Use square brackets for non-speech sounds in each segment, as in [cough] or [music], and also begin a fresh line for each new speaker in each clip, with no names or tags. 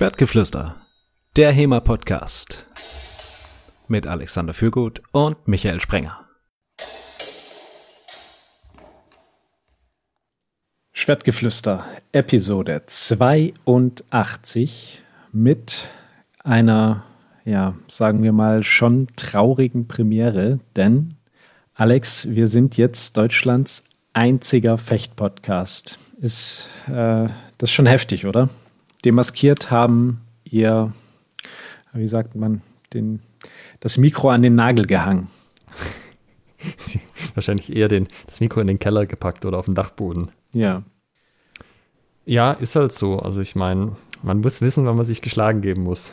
Schwertgeflüster, der HEMA-Podcast mit Alexander Fürgut und Michael Sprenger.
Schwertgeflüster, Episode 82 mit einer, ja, sagen wir mal, schon traurigen Premiere, denn Alex, wir sind jetzt Deutschlands einziger Fecht-Podcast. Ist äh, das ist schon heftig, oder? Demaskiert haben ihr, wie sagt man, den, das Mikro an den Nagel gehangen. [laughs]
Wahrscheinlich eher den, das Mikro in den Keller gepackt oder auf den Dachboden.
Ja.
Ja, ist halt so. Also ich meine, man muss wissen, wann man sich geschlagen geben muss.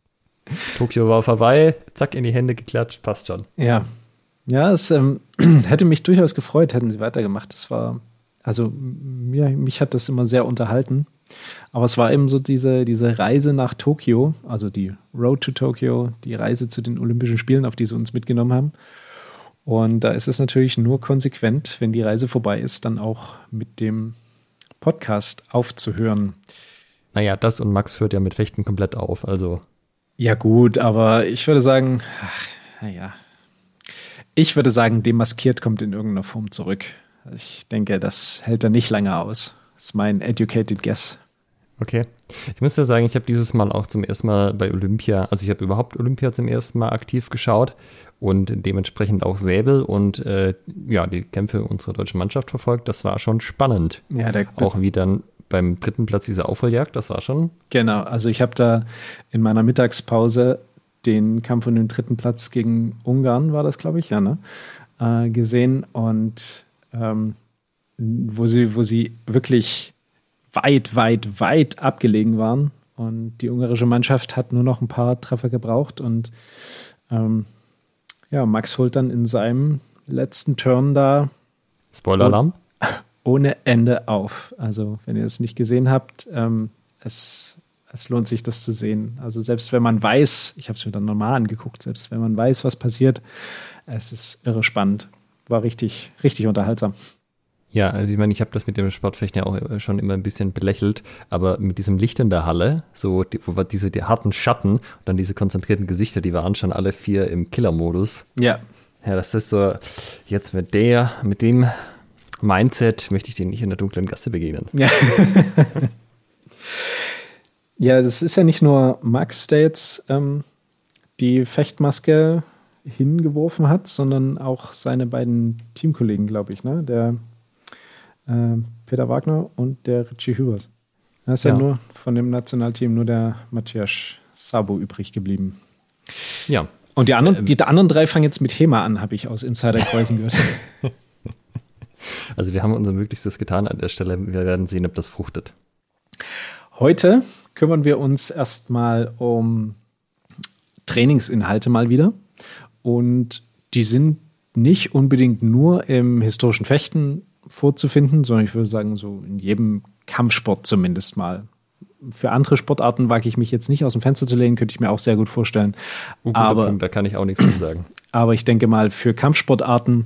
[laughs] Tokio war vorbei, zack, in die Hände geklatscht, passt schon.
Ja. Ja, es ähm, [clears throat] hätte mich durchaus gefreut, hätten sie weitergemacht. Das war, also mir, mich hat das immer sehr unterhalten. Aber es war eben so diese, diese Reise nach Tokio, also die Road to Tokio, die Reise zu den Olympischen Spielen, auf die sie uns mitgenommen haben. Und da ist es natürlich nur konsequent, wenn die Reise vorbei ist, dann auch mit dem Podcast aufzuhören.
Naja, das und Max hört ja mit Fechten komplett auf, also.
Ja, gut, aber ich würde sagen, naja. Ich würde sagen, demaskiert kommt in irgendeiner Form zurück. Ich denke, das hält er nicht lange aus. Das ist mein educated guess.
Okay. Ich muss ja sagen, ich habe dieses Mal auch zum ersten Mal bei Olympia, also ich habe überhaupt Olympia zum ersten Mal aktiv geschaut und dementsprechend auch Säbel und äh, ja, die Kämpfe unserer deutschen Mannschaft verfolgt. Das war schon spannend.
Ja, der,
auch wie dann beim dritten Platz diese Aufholjagd, das war schon.
Genau, also ich habe da in meiner Mittagspause den Kampf um den dritten Platz gegen Ungarn, war das, glaube ich, ja, ne? Äh, gesehen und ähm, wo sie, wo sie wirklich weit, weit, weit abgelegen waren. Und die ungarische Mannschaft hat nur noch ein paar Treffer gebraucht. Und ähm, ja, Max holt dann in seinem letzten Turn da.
Spoiler-Alarm? [laughs]
Ohne Ende auf. Also, wenn ihr es nicht gesehen habt, ähm, es, es lohnt sich, das zu sehen. Also, selbst wenn man weiß, ich habe es mir dann nochmal angeguckt, selbst wenn man weiß, was passiert, es ist irre spannend. War richtig, richtig unterhaltsam.
Ja, also ich meine, ich habe das mit dem Sportfechten ja auch schon immer ein bisschen belächelt, aber mit diesem Licht in der Halle, so die, wo diese die harten Schatten und dann diese konzentrierten Gesichter, die waren schon alle vier im Killer-Modus.
Ja.
Ja, das ist so, jetzt mit der, mit dem Mindset möchte ich dir nicht in der dunklen Gasse begegnen.
Ja. [laughs] ja, das ist ja nicht nur Max, der jetzt ähm, die Fechtmaske hingeworfen hat, sondern auch seine beiden Teamkollegen, glaube ich, ne? Der äh, Peter Wagner und der Richie Hübers. Da ist ja. ja nur von dem Nationalteam nur der Matthias Sabo übrig geblieben.
Ja.
Und die anderen, ähm, die anderen drei fangen jetzt mit HEMA an, habe ich aus Insiderkreisen gehört. [laughs]
Also wir haben unser Möglichstes getan an der Stelle. Wir werden sehen, ob das fruchtet.
Heute kümmern wir uns erstmal um Trainingsinhalte mal wieder. Und die sind nicht unbedingt nur im historischen Fechten vorzufinden, sondern ich würde sagen, so in jedem Kampfsport zumindest mal. Für andere Sportarten wage ich mich jetzt nicht aus dem Fenster zu lehnen, könnte ich mir auch sehr gut vorstellen.
Oh, aber Punkt, da kann ich auch nichts zu sagen. [clears throat]
Aber ich denke mal, für Kampfsportarten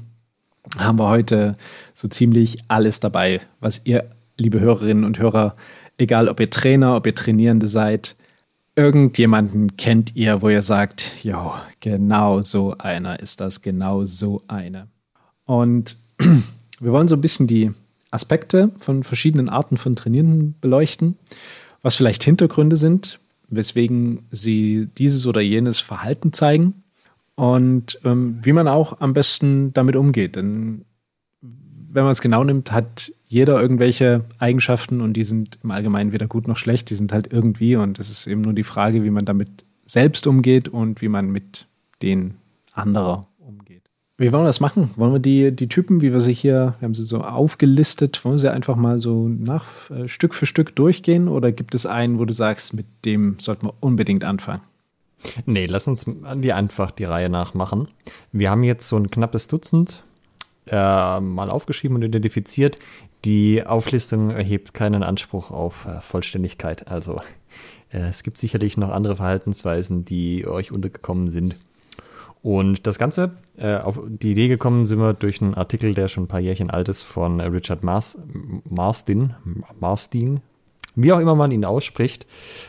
haben wir heute so ziemlich alles dabei, was ihr, liebe Hörerinnen und Hörer, egal ob ihr Trainer, ob ihr Trainierende seid, irgendjemanden kennt ihr, wo ihr sagt, jo, genau so einer ist das, genau so eine. Und [clears throat] wir wollen so ein bisschen die Aspekte von verschiedenen Arten von Trainierenden beleuchten, was vielleicht Hintergründe sind, weswegen sie dieses oder jenes Verhalten zeigen und ähm, wie man auch am besten damit umgeht. Denn wenn man es genau nimmt, hat jeder irgendwelche Eigenschaften und die sind im Allgemeinen weder gut noch schlecht, die sind halt irgendwie und es ist eben nur die Frage, wie man damit selbst umgeht und wie man mit den anderer. Wie wollen wir das machen? Wollen wir die, die Typen, wie wir sie hier, wir haben sie so aufgelistet, wollen wir sie einfach mal so nach äh, Stück für Stück durchgehen oder gibt es einen, wo du sagst, mit dem sollten wir unbedingt anfangen?
Nee, lass uns die einfach die Reihe nach machen. Wir haben jetzt so ein knappes Dutzend äh, mal aufgeschrieben und identifiziert. Die Auflistung erhebt keinen Anspruch auf äh, Vollständigkeit. Also äh, es gibt sicherlich noch andere Verhaltensweisen, die euch untergekommen sind. Und das Ganze, äh, auf die Idee gekommen sind wir durch einen Artikel, der schon ein paar Jährchen alt ist, von Richard Mars, Marstin, Marstin, wie auch immer man ihn ausspricht,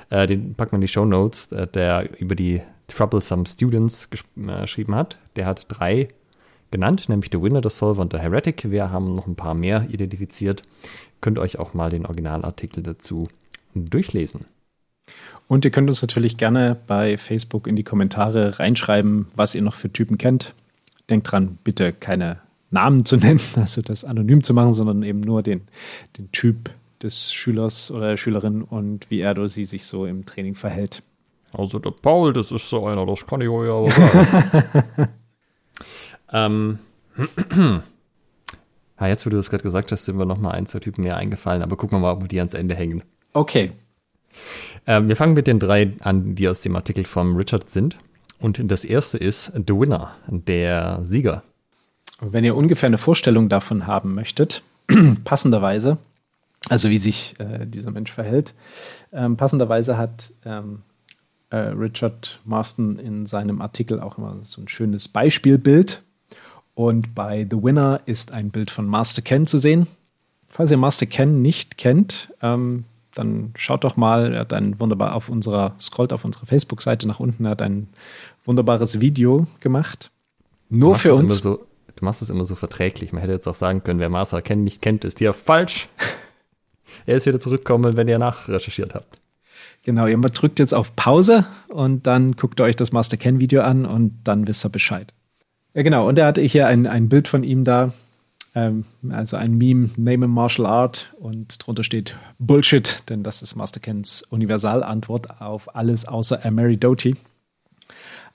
äh, den packt man in die Show Notes, äh, der über die Troublesome Students äh, geschrieben hat. Der hat drei genannt, nämlich The Winner, The Solver und The Heretic. Wir haben noch ein paar mehr identifiziert. Könnt euch auch mal den Originalartikel dazu durchlesen.
Und ihr könnt uns natürlich gerne bei Facebook in die Kommentare reinschreiben, was ihr noch für Typen kennt. Denkt dran, bitte keine Namen zu [laughs] nennen, also das anonym zu machen, sondern eben nur den, den Typ des Schülers oder der Schülerin und wie er oder sie sich so im Training verhält.
Also der Paul, das ist so einer, das kann ich euch aber sagen. [laughs] ähm, [clears throat] ja, jetzt, wo du das gerade gesagt hast, sind wir noch mal ein, zwei Typen mehr eingefallen, aber gucken wir mal, ob die ans Ende hängen.
Okay.
Ähm, wir fangen mit den drei an, die aus dem Artikel von Richard sind. Und das erste ist The Winner, der Sieger.
wenn ihr ungefähr eine Vorstellung davon haben möchtet, [clears throat] passenderweise, also wie sich äh, dieser Mensch verhält, ähm, passenderweise hat ähm, äh, Richard Marston in seinem Artikel auch immer so ein schönes Beispielbild. Und bei The Winner ist ein Bild von Master Ken zu sehen. Falls ihr Master Ken nicht kennt, ähm, dann schaut doch mal, er hat ein wunderbar auf unserer, scrollt auf unserer Facebook-Seite nach unten, er hat ein wunderbares Video gemacht. Nur für uns.
So, du machst es immer so verträglich. Man hätte jetzt auch sagen können, wer Master Ken nicht kennt, ist hier falsch. [laughs] er ist wieder zurückgekommen, wenn ihr nachrecherchiert habt.
Genau, ihr drückt jetzt auf Pause und dann guckt ihr euch das Master Ken Video an und dann wisst ihr Bescheid. Ja, genau. Und er hatte hier ein, ein Bild von ihm da. Ähm, also ein Meme, Name a Martial Art und drunter steht Bullshit, denn das ist Master Kens Universalantwort auf alles außer Mary Doty.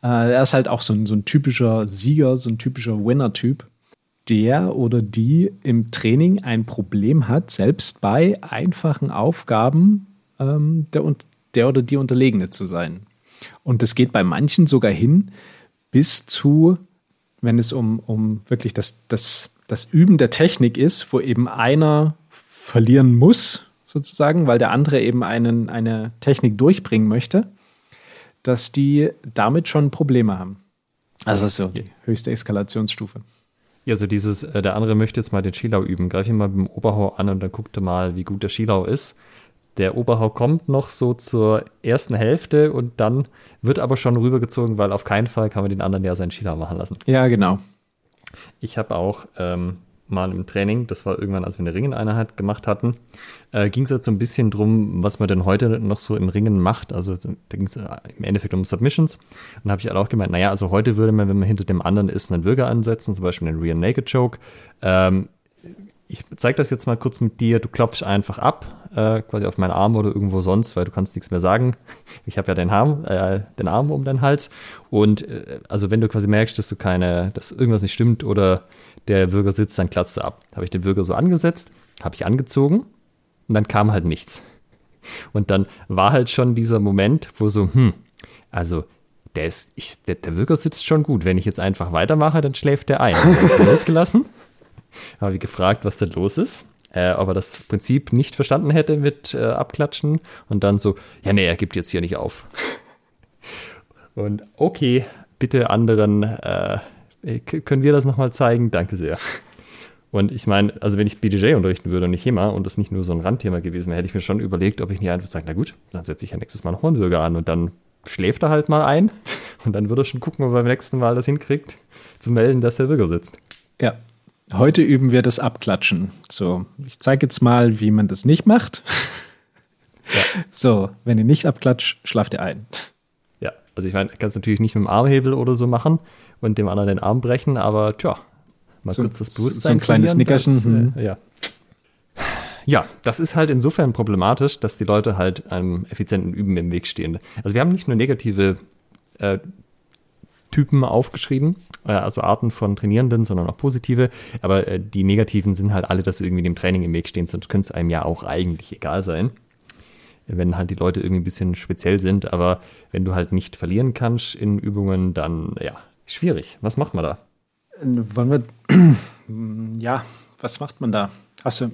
Äh, er ist halt auch so ein, so ein typischer Sieger, so ein typischer Winner-Typ, der oder die im Training ein Problem hat, selbst bei einfachen Aufgaben ähm, der, der oder die Unterlegene zu sein. Und das geht bei manchen sogar hin bis zu, wenn es um, um wirklich das, das, das Üben der Technik ist, wo eben einer verlieren muss, sozusagen, weil der andere eben einen, eine Technik durchbringen möchte, dass die damit schon Probleme haben. Also so die höchste Eskalationsstufe.
Ja, so dieses, äh, der andere möchte jetzt mal den Skilau üben. Greif ihn mal mit dem Oberhau an und dann guckt er mal, wie gut der Skilau ist der Oberhaupt kommt noch so zur ersten Hälfte und dann wird aber schon rübergezogen, weil auf keinen Fall kann man den anderen ja seinen Skila machen lassen.
Ja, genau.
Ich habe auch ähm, mal im Training, das war irgendwann, als wir eine Ringeneinheit gemacht hatten, äh, ging es jetzt so ein bisschen drum, was man denn heute noch so im Ringen macht. Also da ging es äh, im Endeffekt um Submissions. Und da habe ich halt auch gemeint, naja, also heute würde man, wenn man hinter dem anderen ist, einen Würger ansetzen, zum Beispiel einen Rear Naked Choke. Ähm, ich zeige das jetzt mal kurz mit dir. Du klopfst einfach ab, äh, quasi auf meinen Arm oder irgendwo sonst, weil du kannst nichts mehr sagen. [laughs] Ich habe ja den Arm, äh, den Arm um deinen Hals. Und äh, also wenn du quasi merkst, dass du keine, dass irgendwas nicht stimmt oder der Würger sitzt, dann klatzt du ab. Habe ich den Würger so angesetzt, habe ich angezogen und dann kam halt nichts. Und dann war halt schon dieser Moment, wo so, hm, also der, ist, ich, der, der Würger sitzt schon gut. Wenn ich jetzt einfach weitermache, dann schläft der ein. losgelassen habe ich gefragt, was denn los ist. Äh, ob er das Prinzip nicht verstanden hätte mit äh, Abklatschen und dann so, ja, nee, er gibt jetzt hier nicht auf. und okay, bitte anderen, äh, können wir das nochmal zeigen? Danke sehr. Und ich meine, also wenn ich BDJ unterrichten würde und nicht HEMA und das nicht nur so ein Randthema gewesen wäre, hätte ich mir schon überlegt, ob ich nicht einfach sage, na gut, dann setze ich ja nächstes Mal einen Bürger an und dann schläft er halt mal ein und dann würde er schon gucken, ob er beim nächsten Mal das hinkriegt, zu melden, dass der Bürger sitzt.
Ja, Heute üben wir das Abklatschen. So, ich zeige jetzt mal, wie man das nicht macht. Ja. So, wenn ihr nicht abklatscht, schlaft ihr ein.
Ja, also ich meine, kannst natürlich nicht mit dem Armhebel oder so machen und dem anderen den Arm brechen, aber tja,
mal so, kurz das Bewusstsein. So ein kleines Nickerchen. Das, hm.
äh, ja. Ja, das ist halt insofern problematisch, dass die Leute halt einem effizienten Üben im Weg stehen. Also wir haben nicht nur negative äh, Typen aufgeschrieben, äh, also Arten von Trainierenden, sondern auch positive. Aber äh, die negativen sind halt alle, dass sie irgendwie dem Training im Weg stehen, sonst könnte es einem ja auch eigentlich egal sein. Wenn halt die Leute irgendwie ein bisschen speziell sind, aber wenn du halt nicht verlieren kannst in Übungen, dann ja, schwierig. Was macht man da?
Wollen wir. [clears throat] Ja, was macht man da? Achso.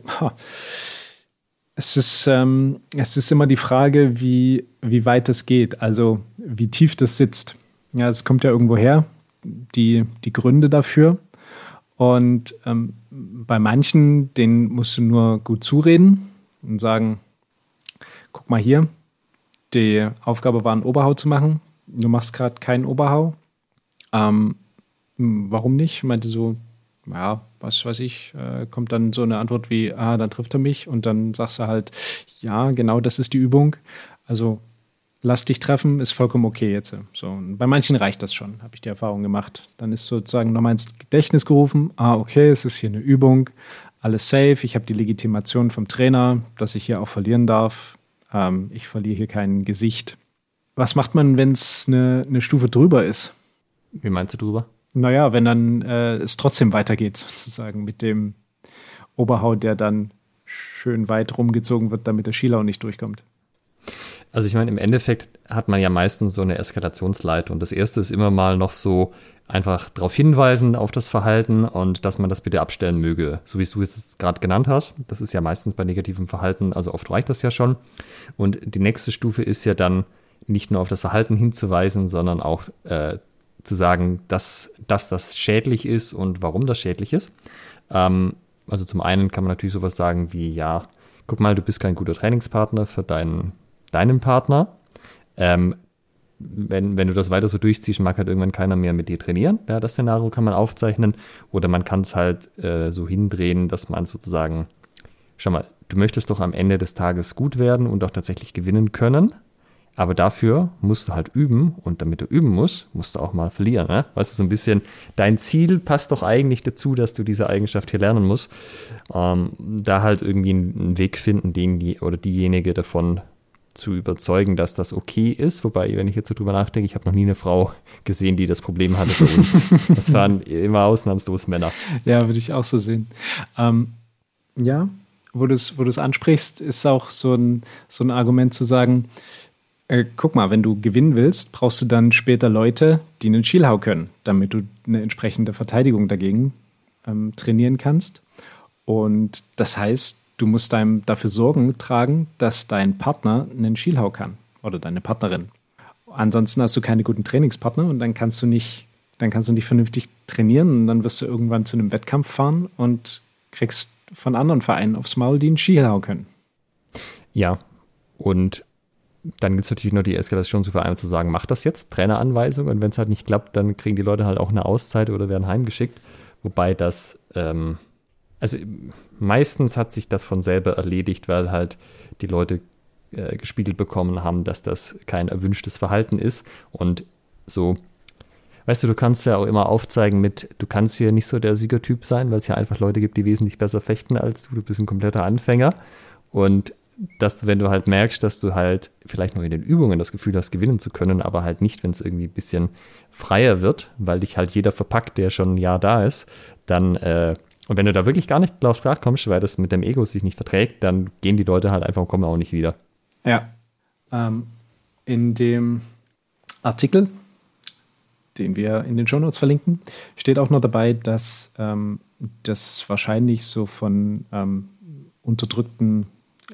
Es ist, ähm, es ist immer die Frage, wie, wie weit es geht, also wie tief das sitzt. Ja, es kommt ja irgendwo her die, die Gründe dafür. Und ähm, bei manchen, denen musst du nur gut zureden und sagen, guck mal hier, die Aufgabe war, einen Oberhau zu machen. Du machst gerade keinen Oberhau. Ähm, warum nicht? Meinte so, ja, was weiß ich, äh, kommt dann so eine Antwort wie, ah, dann trifft er mich und dann sagst du halt, ja, genau das ist die Übung. Also lass dich treffen, ist vollkommen okay jetzt. So, und bei manchen reicht das schon, habe ich die Erfahrung gemacht. Dann ist sozusagen nochmal ins Gedächtnis gerufen, ah, okay, es ist hier eine Übung, alles safe, ich habe die Legitimation vom Trainer, dass ich hier auch verlieren darf. Ähm, ich verliere hier kein Gesicht. Was macht man, wenn es eine, eine Stufe drüber ist?
Wie meinst du drüber?
Naja, wenn dann äh, es trotzdem weitergeht, [laughs] sozusagen mit dem Oberhaut, der dann schön weit rumgezogen wird, damit der Schieler nicht durchkommt.
Also ich meine, im Endeffekt hat man ja meistens so eine Eskalationsleitung. Und das erste ist immer mal noch so einfach darauf hinweisen auf das Verhalten und dass man das bitte abstellen möge, so wie du es gerade genannt hast. Das ist ja meistens bei negativem Verhalten, also oft reicht das ja schon. Und die nächste Stufe ist ja dann nicht nur auf das Verhalten hinzuweisen, sondern auch äh, zu sagen, dass, dass das schädlich ist und warum das schädlich ist. Ähm, also zum einen kann man natürlich sowas sagen wie, ja, guck mal, du bist kein guter Trainingspartner für deinen, deinen Partner. Ähm, wenn, wenn du das weiter so durchziehst, mag halt irgendwann keiner mehr mit dir trainieren. Ja, das Szenario kann man aufzeichnen. Oder man kann es halt äh, so hindrehen, dass man sozusagen, schau mal, du möchtest doch am Ende des Tages gut werden und auch tatsächlich gewinnen können. Aber dafür musst du halt üben und damit du üben musst, musst du auch mal verlieren. Ne? Weißt du, so ein bisschen, dein Ziel passt doch eigentlich dazu, dass du diese Eigenschaft hier lernen musst. Ähm, da halt irgendwie einen Weg finden, den die oder diejenige davon zu überzeugen, dass das okay ist. Wobei, wenn ich jetzt so drüber nachdenke, ich habe noch nie eine Frau [laughs] gesehen, die das Problem hatte für uns. [laughs] das waren immer ausnahmslos Männer.
Ja, würde ich auch so sehen. Ähm, ja, wo du es wo ansprichst, ist auch so ein, so ein Argument zu sagen, äh, guck mal, wenn du gewinnen willst, brauchst du dann später Leute, die einen Schielhau können, damit du eine entsprechende Verteidigung dagegen ähm, trainieren kannst. Und das heißt, du musst deinem dafür Sorgen tragen, dass dein Partner einen Schielhau kann oder deine Partnerin. Ansonsten hast du keine guten Trainingspartner und dann kannst du nicht, dann kannst du nicht vernünftig trainieren und dann wirst du irgendwann zu einem Wettkampf fahren und kriegst von anderen Vereinen aufs Maul, die einen Schielhau können.
Ja, und dann gibt es natürlich nur die Eskalation zu Vereinen zu sagen, mach das jetzt, Traineranweisung. Und wenn es halt nicht klappt, dann kriegen die Leute halt auch eine Auszeit oder werden heimgeschickt. Wobei das, ähm, also meistens hat sich das von selber erledigt, weil halt die Leute äh, gespiegelt bekommen haben, dass das kein erwünschtes Verhalten ist. Und so, weißt du, du kannst ja auch immer aufzeigen mit, du kannst hier nicht so der Siegertyp sein, weil es ja einfach Leute gibt, die wesentlich besser fechten als du. Du bist ein kompletter Anfänger. Und dass du, wenn du halt merkst, dass du halt vielleicht noch in den Übungen das Gefühl hast, gewinnen zu können, aber halt nicht, wenn es irgendwie ein bisschen freier wird, weil dich halt jeder verpackt, der schon ein Jahr da ist, dann, äh, und wenn du da wirklich gar nicht drauf kommst, weil das mit dem Ego sich nicht verträgt, dann gehen die Leute halt einfach und kommen auch nicht wieder.
Ja. Ähm, in dem Artikel, den wir in den Show Notes verlinken, steht auch noch dabei, dass ähm, das wahrscheinlich so von ähm, unterdrückten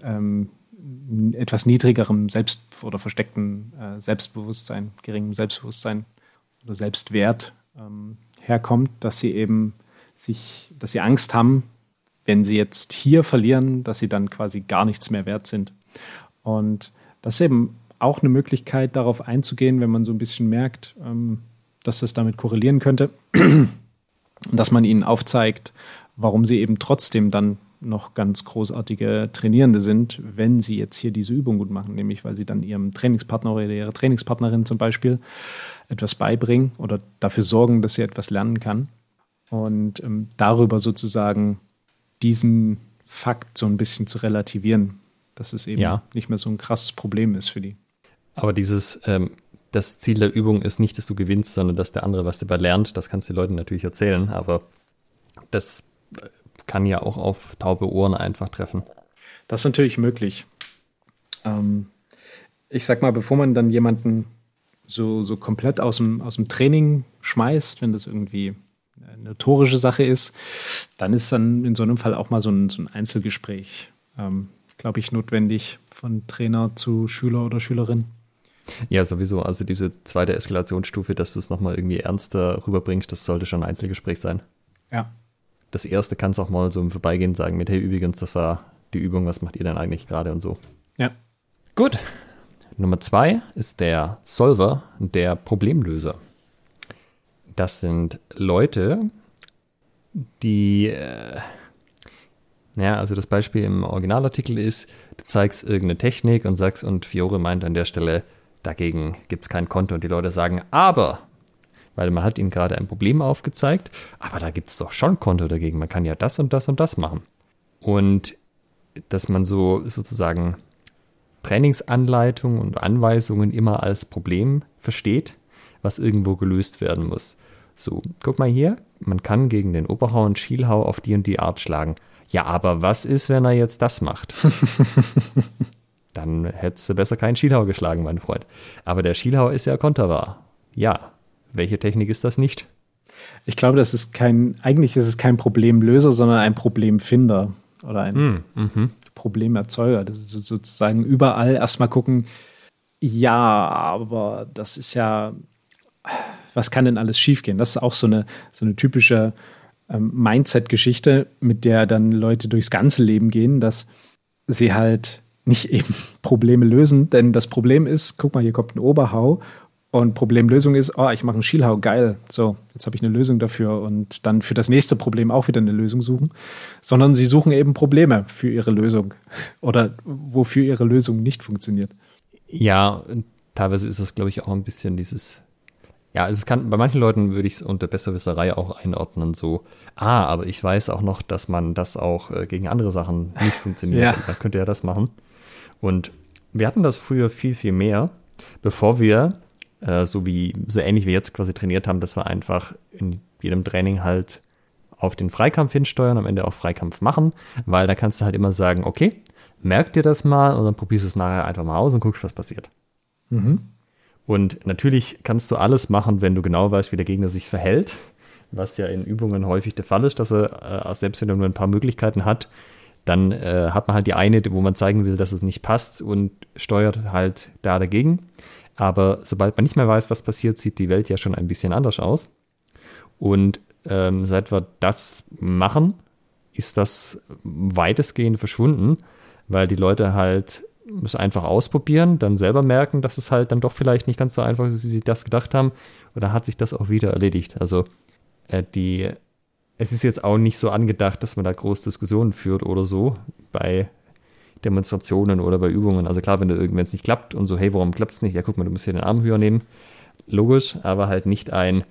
ähm, etwas niedrigerem Selbst- oder versteckten äh, Selbstbewusstsein, geringem Selbstbewusstsein oder Selbstwert ähm, herkommt, dass sie eben sich, dass sie Angst haben, wenn sie jetzt hier verlieren, dass sie dann quasi gar nichts mehr wert sind. Und das ist eben auch eine Möglichkeit, darauf einzugehen, wenn man so ein bisschen merkt, ähm, dass das damit korrelieren könnte, [clears throat] dass man ihnen aufzeigt, warum sie eben trotzdem dann noch ganz großartige Trainierende sind, wenn sie jetzt hier diese Übung gut machen, nämlich weil sie dann ihrem Trainingspartner oder ihrer Trainingspartnerin zum Beispiel etwas beibringen oder dafür sorgen, dass sie etwas lernen kann und ähm, darüber sozusagen diesen Fakt so ein bisschen zu relativieren, dass es eben ja. nicht mehr so ein krasses Problem ist für die.
Aber dieses, ähm, das Ziel der Übung ist nicht, dass du gewinnst, sondern dass der andere was dabei lernt. Das kannst du den Leuten natürlich erzählen, aber das kann ja auch auf taube Ohren einfach treffen.
Das ist natürlich möglich. Ähm, ich sag mal, bevor man dann jemanden so, so komplett aus dem, aus dem Training schmeißt, wenn das irgendwie notorische Sache ist, dann ist dann in so einem Fall auch mal so ein, so ein Einzelgespräch, ähm, glaube ich, notwendig von Trainer zu Schüler oder Schülerin.
Ja, sowieso. Also diese zweite Eskalationsstufe, dass du es nochmal irgendwie ernster rüberbringst, das sollte schon ein Einzelgespräch sein.
Ja,
das erste kannst auch mal so im Vorbeigehen sagen mit, hey, übrigens, das war die Übung, was macht ihr denn eigentlich gerade und so.
Ja.
Gut. Nummer zwei ist der Solver, der Problemlöser. Das sind Leute, die, äh, ja, also das Beispiel im Originalartikel ist, du zeigst irgendeine Technik und sagst, und Fiore meint an der Stelle, dagegen gibt es kein Konto und die Leute sagen, aber, weil man hat ihnen gerade ein Problem aufgezeigt, aber da gibt es doch schon Konto dagegen, man kann ja das und das und das machen. Und dass man so sozusagen Trainingsanleitungen und Anweisungen immer als Problem versteht, was irgendwo gelöst werden muss. So, guck mal hier, man kann gegen den Oberhau und Schielhau auf die und die Art schlagen. Ja, aber was ist, wenn er jetzt das macht? [laughs] Dann hättest du besser keinen Schielhau geschlagen, mein Freund. Aber der Schielhau ist ja konterbar. Ja, welche Technik ist das nicht?
Ich glaube, das ist kein, eigentlich ist es kein Problemlöser, sondern ein Problemfinder oder ein mm, -hmm. Problemerzeuger. Das ist sozusagen überall erstmal gucken, ja, aber das ist ja, was kann denn alles schiefgehen? Das ist auch so eine, so eine typische ähm, Mindset-Geschichte, mit der dann Leute durchs ganze Leben gehen, dass sie halt nicht eben [laughs] Probleme lösen, denn das Problem ist, guck mal, hier kommt ein Oberhau und Problemlösung ist, oh, ich mache einen Schielhau, geil. So, jetzt habe ich eine Lösung dafür und dann für das nächste Problem auch wieder eine Lösung suchen. Sondern sie suchen eben Probleme für ihre Lösung [laughs] oder wofür ihre Lösung nicht funktioniert.
Ja, teilweise ist das, glaube ich, auch ein bisschen dieses ja, also es kann, bei manchen Leuten würde ich es unter Besserwisserei auch einordnen, so, ah, aber ich weiß auch noch, dass man das auch äh, gegen andere Sachen nicht funktioniert. [laughs] ja. Da könnte er das machen. Und wir hatten das früher viel, viel mehr, bevor wir, äh, so wie, so ähnlich wie jetzt quasi trainiert haben, dass wir einfach in jedem Training halt auf den Freikampf hinsteuern, am Ende auch Freikampf machen, weil da kannst du halt immer sagen, okay, merk dir das mal und dann probierst du es nachher einfach mal aus und guckst, was passiert. Mhm. Und natürlich kannst du alles machen, wenn du genau weißt, wie der Gegner sich verhält, was ja in Übungen häufig der Fall ist, dass er, äh, selbst wenn er nur ein paar Möglichkeiten hat, dann äh, hat man halt die eine, wo man zeigen will, dass es nicht passt und steuert halt da dagegen. Aber sobald man nicht mehr weiß, was passiert, sieht die Welt ja schon ein bisschen anders aus. Und ähm, seit wir das machen, ist das weitestgehend verschwunden, weil die Leute halt es einfach ausprobieren, dann selber merken, dass es halt dann doch vielleicht nicht ganz so einfach ist, wie sie das gedacht haben. Und dann hat sich das auch wieder erledigt. Also äh, die, es ist jetzt auch nicht so angedacht, dass man da groß Diskussionen führt oder so bei Demonstrationen oder bei Übungen. Also klar, wenn es nicht klappt und so, hey, warum klappt es nicht? Ja, guck mal, du musst hier den Arm höher nehmen. Logisch, aber halt nicht ein.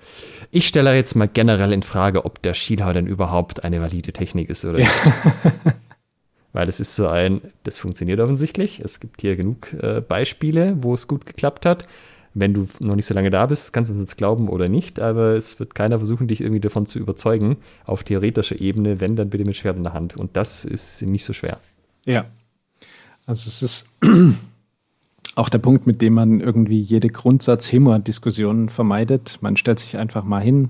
Ich stelle jetzt mal generell in Frage, ob der Schielhau denn überhaupt eine valide Technik ist oder nicht. [laughs] Weil es ist so ein, das funktioniert offensichtlich. Es gibt hier genug äh, Beispiele, wo es gut geklappt hat. Wenn du noch nicht so lange da bist, kannst du es jetzt glauben oder nicht, aber es wird keiner versuchen, dich irgendwie davon zu überzeugen, auf theoretischer Ebene, wenn, dann bitte mit Schwert in der Hand. Und das ist nicht so schwer.
Ja. Also es ist [clears throat] auch der Punkt, mit dem man irgendwie jede Grundsatz-Hema-Diskussion vermeidet. Man stellt sich einfach mal hin,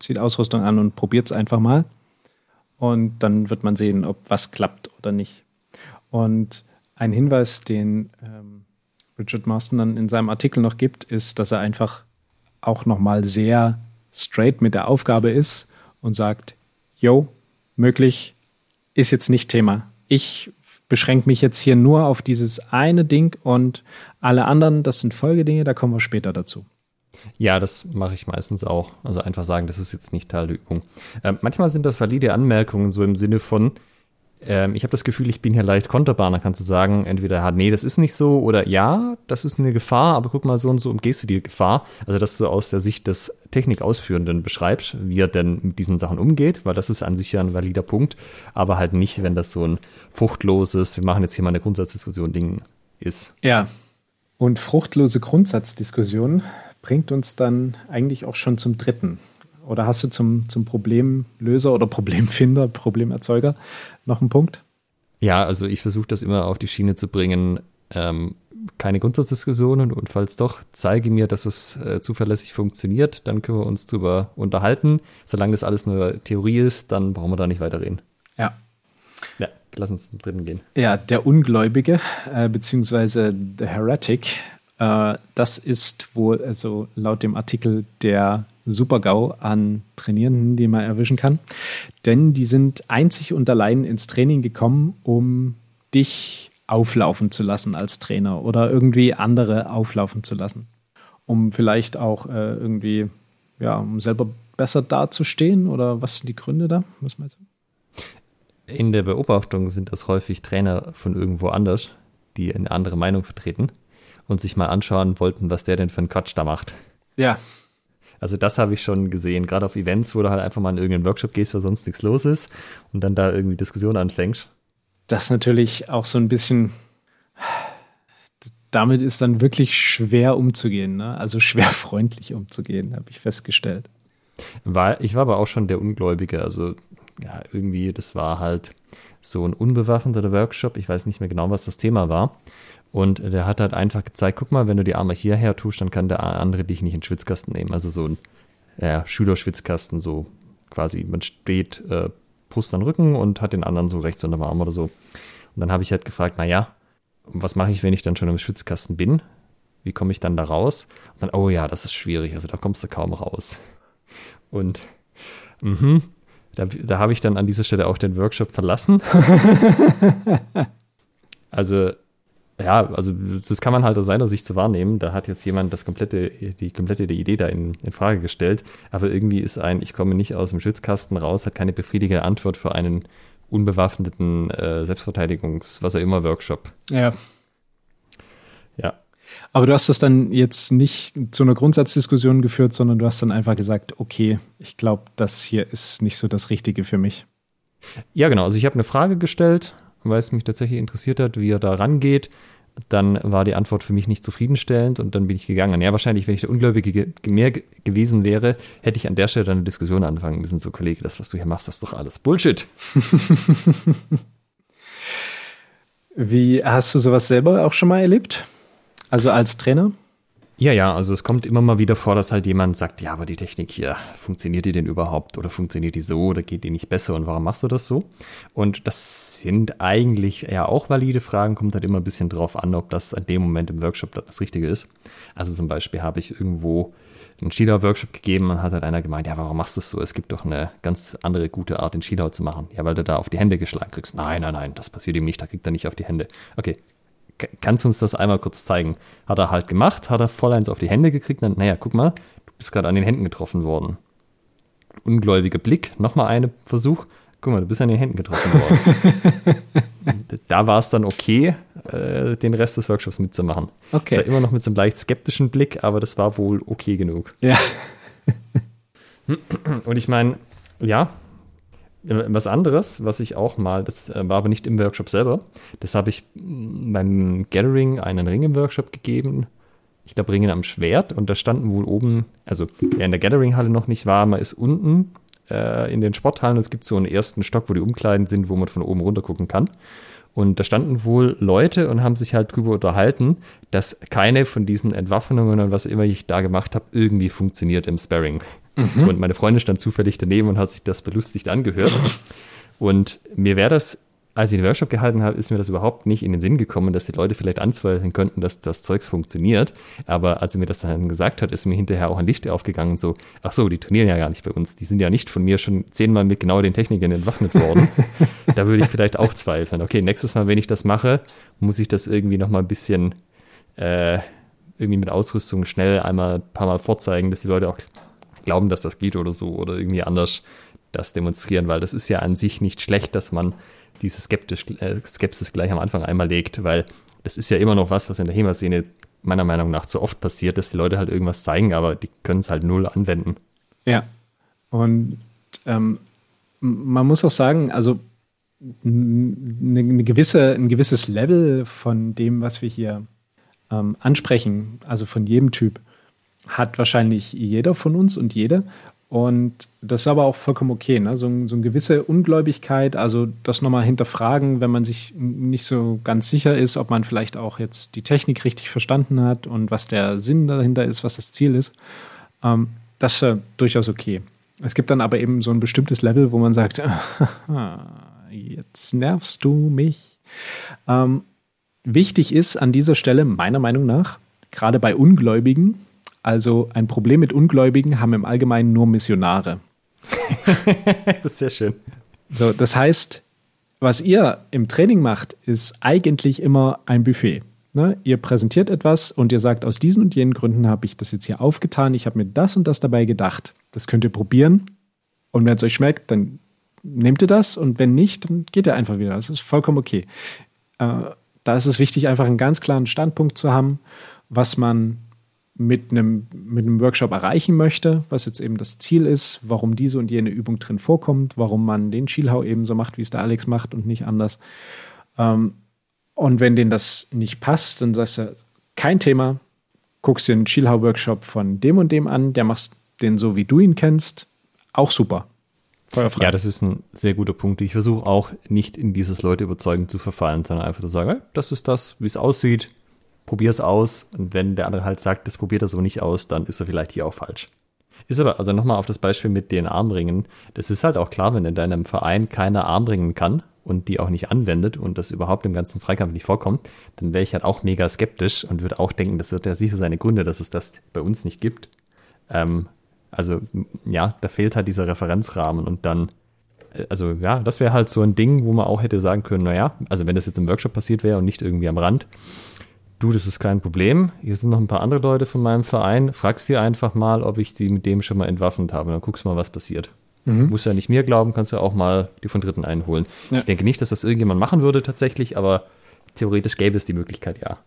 zieht Ausrüstung an und probiert es einfach mal und dann wird man sehen, ob was klappt oder nicht. Und ein Hinweis, den ähm, Richard Marston dann in seinem Artikel noch gibt, ist, dass er einfach auch nochmal sehr straight mit der Aufgabe ist und sagt, yo, möglich ist jetzt nicht Thema. Ich beschränke mich jetzt hier nur auf dieses eine Ding und alle anderen, das sind Folgedinge, da kommen wir später dazu.
Ja, das mache ich meistens auch. Also einfach sagen, das ist jetzt nicht Teil der Übung. Äh, manchmal sind das valide Anmerkungen, so im Sinne von, ähm, ich habe das Gefühl, ich bin hier leicht konterbar. Dann kannst du sagen, entweder, nee, das ist nicht so, oder ja, das ist eine Gefahr, aber guck mal, so und so umgehst du die Gefahr. Also, dass du aus der Sicht des Technikausführenden beschreibst, wie er denn mit diesen Sachen umgeht, weil das ist an sich ja ein valider Punkt, aber halt nicht, wenn das so ein fruchtloses, wir machen jetzt hier mal eine Grundsatzdiskussion Ding ist.
Ja. Und fruchtlose Grundsatzdiskussion bringt uns dann eigentlich auch schon zum dritten. Oder hast du zum, zum Problemlöser oder Problemfinder, Problemerzeuger noch einen Punkt?
Ja, also ich versuche das immer auf die Schiene zu bringen. Ähm, keine Grundsatzdiskussionen und falls doch, zeige mir, dass es äh, zuverlässig funktioniert, dann können wir uns darüber unterhalten. Solange das alles nur Theorie ist, dann brauchen wir da nicht weiterreden.
Ja.
Ja, lass uns zum dritten gehen.
Ja, der Ungläubige, äh, beziehungsweise The Heretic, das ist wohl, also laut dem Artikel, der Super-GAU an Trainierenden, die man erwischen kann. Denn die sind einzig und allein ins Training gekommen, um dich auflaufen zu lassen als Trainer oder irgendwie andere auflaufen zu lassen, um vielleicht auch äh, irgendwie, ja, um selber besser dazustehen oder was sind die Gründe da? Was meinst du?
In der Beobachtung sind das häufig Trainer von irgendwo anders, die eine andere Meinung vertreten und sich mal anschauen wollten, was der denn für einen Quatsch da macht.
Ja.
Also das habe ich schon gesehen, gerade auf Events, wo du halt einfach mal in irgendeinen Workshop gehst, wo sonst nichts los ist und dann da irgendwie Diskussionen anfängst.
Das ist natürlich auch so ein bisschen, damit ist dann wirklich schwer umzugehen, ne? also schwer [laughs] freundlich umzugehen, habe ich festgestellt.
War, ich war aber auch schon der Ungläubige, also ja, irgendwie, das war halt so ein unbewaffneter Workshop, ich weiß nicht mehr genau, was das Thema war. Und der hat halt einfach gezeigt, guck mal, wenn du die Arme hierher tust, dann kann der andere dich nicht in den Schwitzkasten nehmen. Also so ein ja, Schülerschwitzkasten, so quasi, man steht, äh, Brust an Rücken und hat den anderen so rechts unter dem Arm oder so. Und dann habe ich halt gefragt, naja, was mache ich, wenn ich dann schon im Schwitzkasten bin? Wie komme ich dann da raus? Und dann, oh ja, das ist schwierig, also da kommst du kaum raus. Und mh, da, da habe ich dann an dieser Stelle auch den Workshop verlassen. [laughs] also ja, also das kann man halt aus seiner Sicht so wahrnehmen. Da hat jetzt jemand das komplette, die komplette Idee da in, in Frage gestellt. Aber irgendwie ist ein, ich komme nicht aus dem Schützkasten raus, hat keine befriedigende Antwort für einen unbewaffneten äh, Selbstverteidigungs-, was auch immer, Workshop.
Ja.
Ja.
Aber du hast das dann jetzt nicht zu einer Grundsatzdiskussion geführt, sondern du hast dann einfach gesagt, okay, ich glaube, das hier ist nicht so das Richtige für mich.
Ja, genau. Also ich habe eine Frage gestellt weil es mich tatsächlich interessiert hat, wie er da rangeht. Dann war die Antwort für mich nicht zufriedenstellend und dann bin ich gegangen. Ja, wahrscheinlich, wenn ich der Ungläubige mehr gewesen wäre, hätte ich an der Stelle dann eine Diskussion anfangen müssen. So, Kollege, das, was du hier machst, das ist doch alles Bullshit. [laughs]
wie hast du sowas selber auch schon mal erlebt? Also als Trainer?
Ja, ja, also es kommt immer mal wieder vor, dass halt jemand sagt, ja, aber die Technik hier, funktioniert die denn überhaupt oder funktioniert die so oder geht die nicht besser und warum machst du das so? Und das sind eigentlich ja auch valide Fragen, kommt halt immer ein bisschen drauf an, ob das an dem Moment im Workshop das Richtige ist. Also zum Beispiel habe ich irgendwo einen Skilauch-Workshop gegeben und hat halt einer gemeint, ja, warum machst du es so? Es gibt doch eine ganz andere gute Art, den Skilauch zu machen. Ja, weil du da auf die Hände geschlagen kriegst. Nein, nein, nein, das passiert ihm nicht, da kriegt er nicht auf die Hände. Okay, kannst du uns das einmal kurz zeigen? Hat er halt gemacht, hat er voll eins auf die Hände gekriegt, dann, naja, guck mal, du bist gerade an den Händen getroffen worden. Ungläubiger Blick, nochmal einen Versuch, guck mal, du bist an den Händen getroffen worden. [laughs] da war es dann okay, äh, den Rest des Workshops mitzumachen.
Okay.
Zwar immer noch mit so einem leicht skeptischen Blick, aber das war wohl okay genug.
Ja.
Und ich meine, ja, was anderes, was ich auch mal, das äh, war aber nicht im Workshop selber, das habe ich beim Gathering einen Ring im Workshop gegeben. Ich glaube, Ringen am Schwert und da standen wohl oben, also wer in der Gathering-Halle noch nicht war, man ist unten äh, in den Sporthallen es gibt so einen ersten Stock, wo die Umkleiden sind, wo man von oben runter gucken kann. Und da standen wohl Leute und haben sich halt drüber unterhalten, dass keine von diesen Entwaffnungen und was immer ich da gemacht habe, irgendwie funktioniert im Sparring. Mhm. Und meine Freundin stand zufällig daneben und hat sich das belustigt angehört. und mir wäre das, als ich den Workshop gehalten habe, ist mir das überhaupt nicht in den Sinn gekommen, dass die Leute vielleicht anzweifeln könnten, dass das Zeugs funktioniert. Aber als er mir das dann gesagt hat, ist mir hinterher auch ein Licht aufgegangen und so, ach so, die trainieren ja gar nicht bei uns. Die sind ja nicht von mir schon zehnmal mit genau den Techniken entwaffnet worden. [laughs] da würde ich vielleicht auch zweifeln. Okay, nächstes Mal, wenn ich das mache, muss ich das irgendwie nochmal ein bisschen äh, irgendwie mit Ausrüstung schnell einmal ein paar Mal vorzeigen, dass die Leute auch glauben, dass das geht oder so oder irgendwie anders das demonstrieren, weil das ist ja an sich nicht schlecht, dass man diese Skeptisch, äh, Skepsis gleich am Anfang einmal legt, weil das ist ja immer noch was, was in der HEMA-Szene meiner Meinung nach zu oft passiert, dass die Leute halt irgendwas zeigen, aber die können es halt null anwenden.
Ja. Und ähm, man muss auch sagen, also eine, eine gewisse, ein gewisses Level von dem, was wir hier ähm, ansprechen, also von jedem Typ, hat wahrscheinlich jeder von uns und jede. Und das ist aber auch vollkommen okay. Ne? So, so eine gewisse Ungläubigkeit, also das nochmal hinterfragen, wenn man sich nicht so ganz sicher ist, ob man vielleicht auch jetzt die Technik richtig verstanden hat und was der Sinn dahinter ist, was das Ziel ist, ähm, das ist ja durchaus okay. Es gibt dann aber eben so ein bestimmtes Level, wo man sagt, [laughs] jetzt nervst du mich. Ähm, wichtig ist an dieser Stelle meiner Meinung nach, gerade bei Ungläubigen, also ein Problem mit Ungläubigen haben im Allgemeinen nur Missionare.
das [laughs] ist sehr schön.
So, das heißt, was ihr im Training macht, ist eigentlich immer ein Buffet. Ne? Ihr präsentiert etwas und ihr sagt, aus diesen und jenen Gründen habe ich das jetzt hier aufgetan. Ich habe mir das und das dabei gedacht. Das könnt ihr probieren. Und wenn es euch schmeckt, dann nehmt ihr das. Und wenn nicht, dann geht ihr einfach wieder. Das ist vollkommen okay. Äh, da ist es wichtig, einfach einen ganz klaren Standpunkt zu haben, was man mit einem, mit einem Workshop erreichen möchte, was jetzt eben das Ziel ist, warum diese und jene Übung drin vorkommt, warum man den Schielhau eben so macht, wie es der Alex macht und nicht anders. Ähm, und wenn denen das nicht passt, dann sagst du, kein Thema, guckst dir einen Schielhau-Workshop von dem und dem an, der machst den so, wie du ihn kennst, auch super.
Feuerfrei. Ja, das ist ein sehr guter Punkt. Ich versuche auch nicht in dieses Leute überzeugen zu verfallen, sondern einfach zu sagen, hey, das ist das, wie es aussieht, probier es aus. Und wenn der andere halt sagt, das probiert er so nicht aus, dann ist er vielleicht hier auch falsch. Ist aber, also nochmal auf das Beispiel mit den Armringen. Das ist halt auch klar, wenn in deinem Verein keiner Armringen kann und die auch nicht anwendet und das überhaupt im ganzen Freikampf nicht vorkommt, dann wäre ich halt auch mega skeptisch und würde auch denken, das wird ja sicher seine Gründe, dass es das bei uns nicht gibt. Ähm, also, ja, da fehlt halt dieser Referenzrahmen und dann, äh, also ja, das wäre halt so ein Ding, wo man auch hätte sagen können, naja, also wenn das jetzt im Workshop passiert wäre und nicht irgendwie am Rand, du, das ist kein Problem. Hier sind noch ein paar andere Leute von meinem Verein. Fragst dir einfach mal, ob ich die mit dem schon mal entwaffnet habe. Dann guckst du mal, was passiert. Mhm. Musst ja nicht mir glauben, kannst ja auch mal die von Dritten einholen. Ja. Ich denke nicht, dass das irgendjemand machen würde tatsächlich, aber theoretisch gäbe es die Möglichkeit, ja.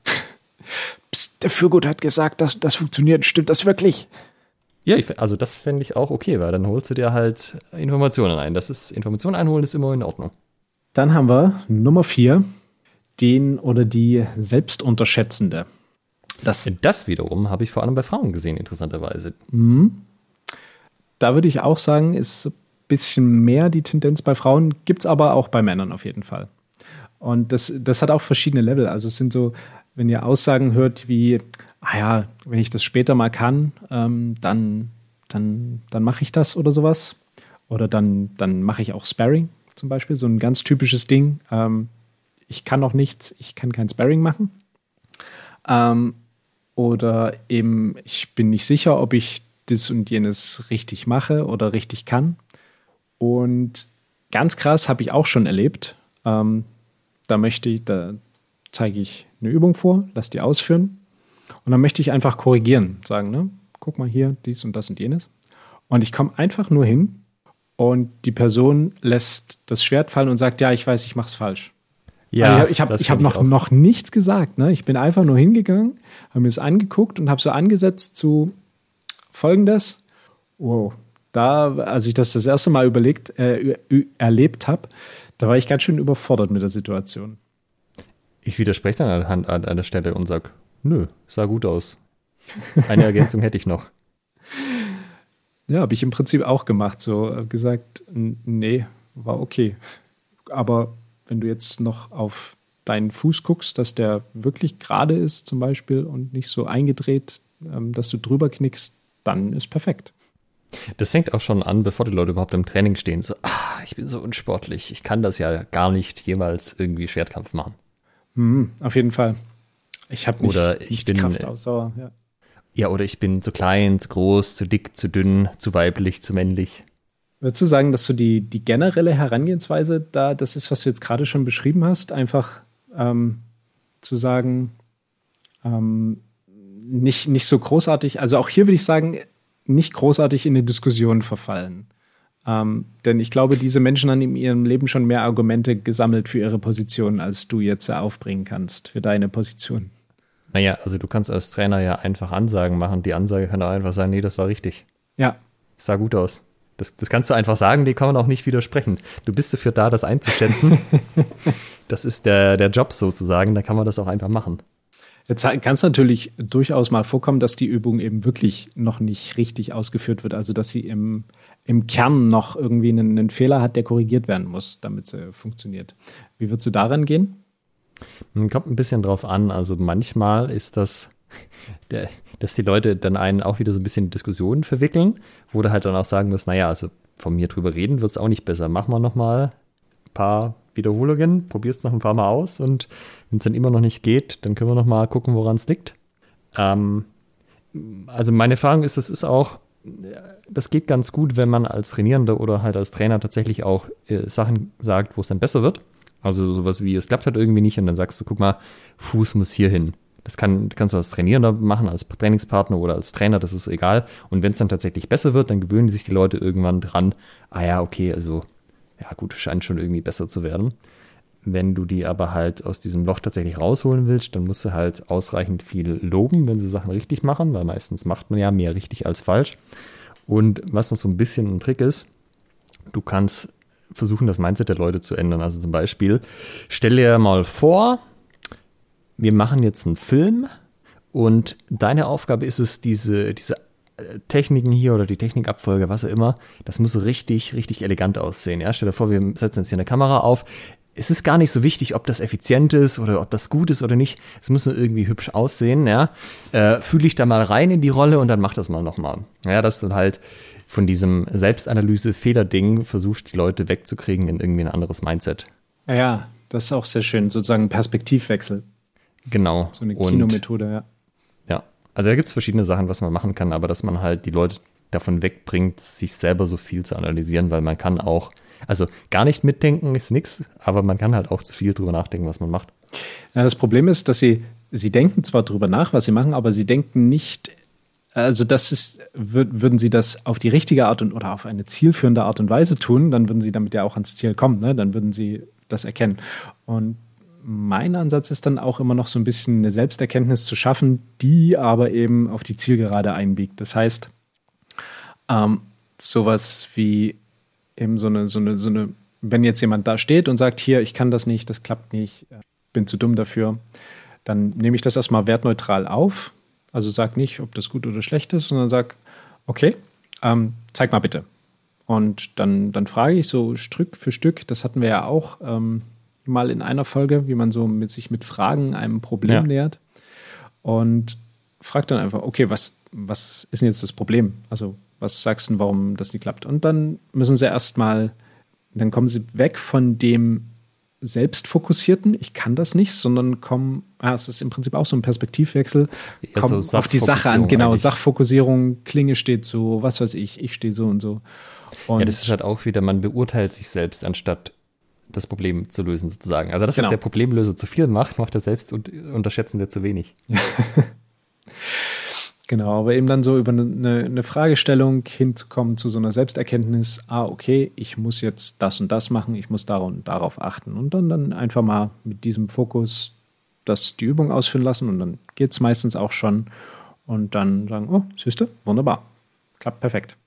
[laughs]
Psst, der Fürgut hat gesagt, dass das funktioniert. Stimmt das wirklich?
Ja, ich, also das fände ich auch okay, weil dann holst du dir halt Informationen ein. Das ist, Informationen einholen ist immer in Ordnung.
Dann haben wir Nummer vier den oder die Selbstunterschätzende.
Das, das wiederum habe ich vor allem bei Frauen gesehen, interessanterweise.
Mhm. Da würde ich auch sagen, ist ein bisschen mehr die Tendenz bei Frauen, gibt es aber auch bei Männern auf jeden Fall. Und das, das hat auch verschiedene Level. Also es sind so, wenn ihr Aussagen hört wie, ah ja, wenn ich das später mal kann, ähm, dann, dann, dann mache ich das oder sowas. Oder dann, dann mache ich auch Sparring zum Beispiel, so ein ganz typisches Ding. Ähm, ich kann noch nichts, ich kann kein Sparring machen. Ähm, oder eben, ich bin nicht sicher, ob ich das und jenes richtig mache oder richtig kann. Und ganz krass habe ich auch schon erlebt. Ähm, da möchte ich, da zeige ich eine Übung vor, lass die ausführen. Und dann möchte ich einfach korrigieren, sagen, ne, guck mal hier, dies und das und jenes. Und ich komme einfach nur hin und die Person lässt das Schwert fallen und sagt, ja, ich weiß, ich mache es falsch. Ja, also ich habe hab, ich hab noch, noch nichts gesagt. Ne? Ich bin einfach nur hingegangen, habe mir es angeguckt und habe so angesetzt zu folgendes. Wow, da, als ich das das erste Mal überlegt, äh, erlebt habe, da war ich ganz schön überfordert mit der Situation.
Ich widerspreche dann an, an einer Stelle und sage, nö, sah gut aus. Eine Ergänzung hätte ich noch. [laughs]
Ja, habe ich im Prinzip auch gemacht. So gesagt, nee, war okay. Aber wenn du jetzt noch auf deinen Fuß guckst, dass der wirklich gerade ist zum Beispiel und nicht so eingedreht, ähm, dass du drüber knickst, dann ist perfekt.
Das fängt auch schon an, bevor die Leute überhaupt im Training stehen. So, ah, ich bin so unsportlich, ich kann das ja gar nicht jemals irgendwie Schwertkampf machen.
Mhm, auf jeden Fall. Ich habe nicht,
oder ich
nicht
bin,
Kraftausdauer. Ja.
ja, oder ich bin zu klein, zu groß, zu dick, zu dünn, zu weiblich, zu männlich.
Würdest du sagen, dass so die, die generelle Herangehensweise da, das ist, was du jetzt gerade schon beschrieben hast, einfach ähm, zu sagen, ähm, nicht, nicht so großartig, also auch hier würde ich sagen, nicht großartig in eine Diskussion verfallen. Ähm, denn ich glaube, diese Menschen haben in ihrem Leben schon mehr Argumente gesammelt für ihre Position, als du jetzt aufbringen kannst für deine Position.
Naja, also du kannst als Trainer ja einfach Ansagen machen. Die Ansage kann auch einfach sein, nee, das war richtig.
Ja.
sah gut aus. Das, das kannst du einfach sagen, die kann man auch nicht widersprechen. Du bist dafür da, das einzuschätzen. [laughs] das ist der, der Job sozusagen, da kann man das auch einfach machen.
Jetzt kann es natürlich durchaus mal vorkommen, dass die Übung eben wirklich noch nicht richtig ausgeführt wird. Also, dass sie im, im Kern noch irgendwie einen, einen Fehler hat, der korrigiert werden muss, damit sie funktioniert. Wie würdest du daran gehen?
Kommt ein bisschen drauf an. Also, manchmal ist das [laughs] der, dass die Leute dann einen auch wieder so ein bisschen in Diskussionen verwickeln, wo du halt dann auch sagen musst, naja, also von mir drüber reden wird es auch nicht besser. Mach mal noch mal ein paar Wiederholungen, probier es noch ein paar Mal aus und wenn es dann immer noch nicht geht, dann können wir noch mal gucken, woran es liegt. Ähm, also meine Erfahrung ist, es ist auch, das geht ganz gut, wenn man als Trainierender oder halt als Trainer tatsächlich auch äh, Sachen sagt, wo es dann besser wird. Also sowas wie, es klappt halt irgendwie nicht und dann sagst du, guck mal, Fuß muss hier hin. Das kann, kannst du als Trainierender machen, als Trainingspartner oder als Trainer, das ist egal. Und wenn es dann tatsächlich besser wird, dann gewöhnen sich die Leute irgendwann dran, ah ja, okay, also ja gut, scheint schon irgendwie besser zu werden. Wenn du die aber halt aus diesem Loch tatsächlich rausholen willst, dann musst du halt ausreichend viel loben, wenn sie Sachen richtig machen, weil meistens macht man ja mehr richtig als falsch. Und was noch so ein bisschen ein Trick ist, du kannst versuchen, das Mindset der Leute zu ändern. Also zum Beispiel, stell dir mal vor, wir machen jetzt einen Film und deine Aufgabe ist es, diese, diese äh, Techniken hier oder die Technikabfolge, was auch immer, das muss richtig, richtig elegant aussehen. Ja? Stell dir vor, wir setzen jetzt hier eine Kamera auf. Es ist gar nicht so wichtig, ob das effizient ist oder ob das gut ist oder nicht. Es muss nur irgendwie hübsch aussehen. Ja? Äh, Fühle ich da mal rein in die Rolle und dann mach das mal nochmal. Ja, dass du halt von diesem Selbstanalyse-Fehler-Ding versuchst, die Leute wegzukriegen in irgendwie ein anderes Mindset.
Ja, das ist auch sehr schön, sozusagen Perspektivwechsel.
Genau.
So eine Kinomethode, ja.
Ja, also da gibt es verschiedene Sachen, was man machen kann, aber dass man halt die Leute davon wegbringt, sich selber so viel zu analysieren, weil man kann auch, also gar nicht mitdenken ist nichts, aber man kann halt auch zu viel drüber nachdenken, was man macht.
Ja, das Problem ist, dass sie, sie denken zwar drüber nach, was sie machen, aber sie denken nicht also das ist, würden sie das auf die richtige Art und oder auf eine zielführende Art und Weise tun, dann würden sie damit ja auch ans Ziel kommen, ne? dann würden sie das erkennen. Und mein Ansatz ist dann auch immer noch so ein bisschen eine Selbsterkenntnis zu schaffen, die aber eben auf die Zielgerade einbiegt. Das heißt, ähm, sowas wie eben so eine, so eine, so eine, wenn jetzt jemand da steht und sagt, hier, ich kann das nicht, das klappt nicht, bin zu dumm dafür, dann nehme ich das erstmal wertneutral auf also sag nicht, ob das gut oder schlecht ist, sondern sag, okay, ähm, zeig mal bitte. Und dann, dann frage ich so Stück für Stück, das hatten wir ja auch ähm, mal in einer Folge, wie man so mit sich mit Fragen einem Problem ja. nähert. Und fragt dann einfach, okay, was, was ist denn jetzt das Problem? Also, was sagst du, warum das nicht klappt? Und dann müssen sie erstmal, dann kommen sie weg von dem selbstfokussierten, ich kann das nicht, sondern kommen, ah, es ist im Prinzip auch so ein Perspektivwechsel, ja, kommen so auf die Sache an, genau, eigentlich. Sachfokussierung, Klinge steht so, was weiß ich, ich stehe so und so.
Und ja, das ist halt auch wieder, man beurteilt sich selbst, anstatt das Problem zu lösen, sozusagen. Also das, was genau. der Problemlöser zu viel macht, macht er selbst und unterschätzen der zu wenig. [laughs]
Genau, aber eben dann so über eine, eine, Fragestellung hinzukommen zu so einer Selbsterkenntnis, ah, okay, ich muss jetzt das und das machen, ich muss darauf, darauf achten. Und dann, dann einfach mal mit diesem Fokus das die Übung ausführen lassen und dann geht es meistens auch schon. Und dann sagen, oh, siehst du, wunderbar. Klappt perfekt.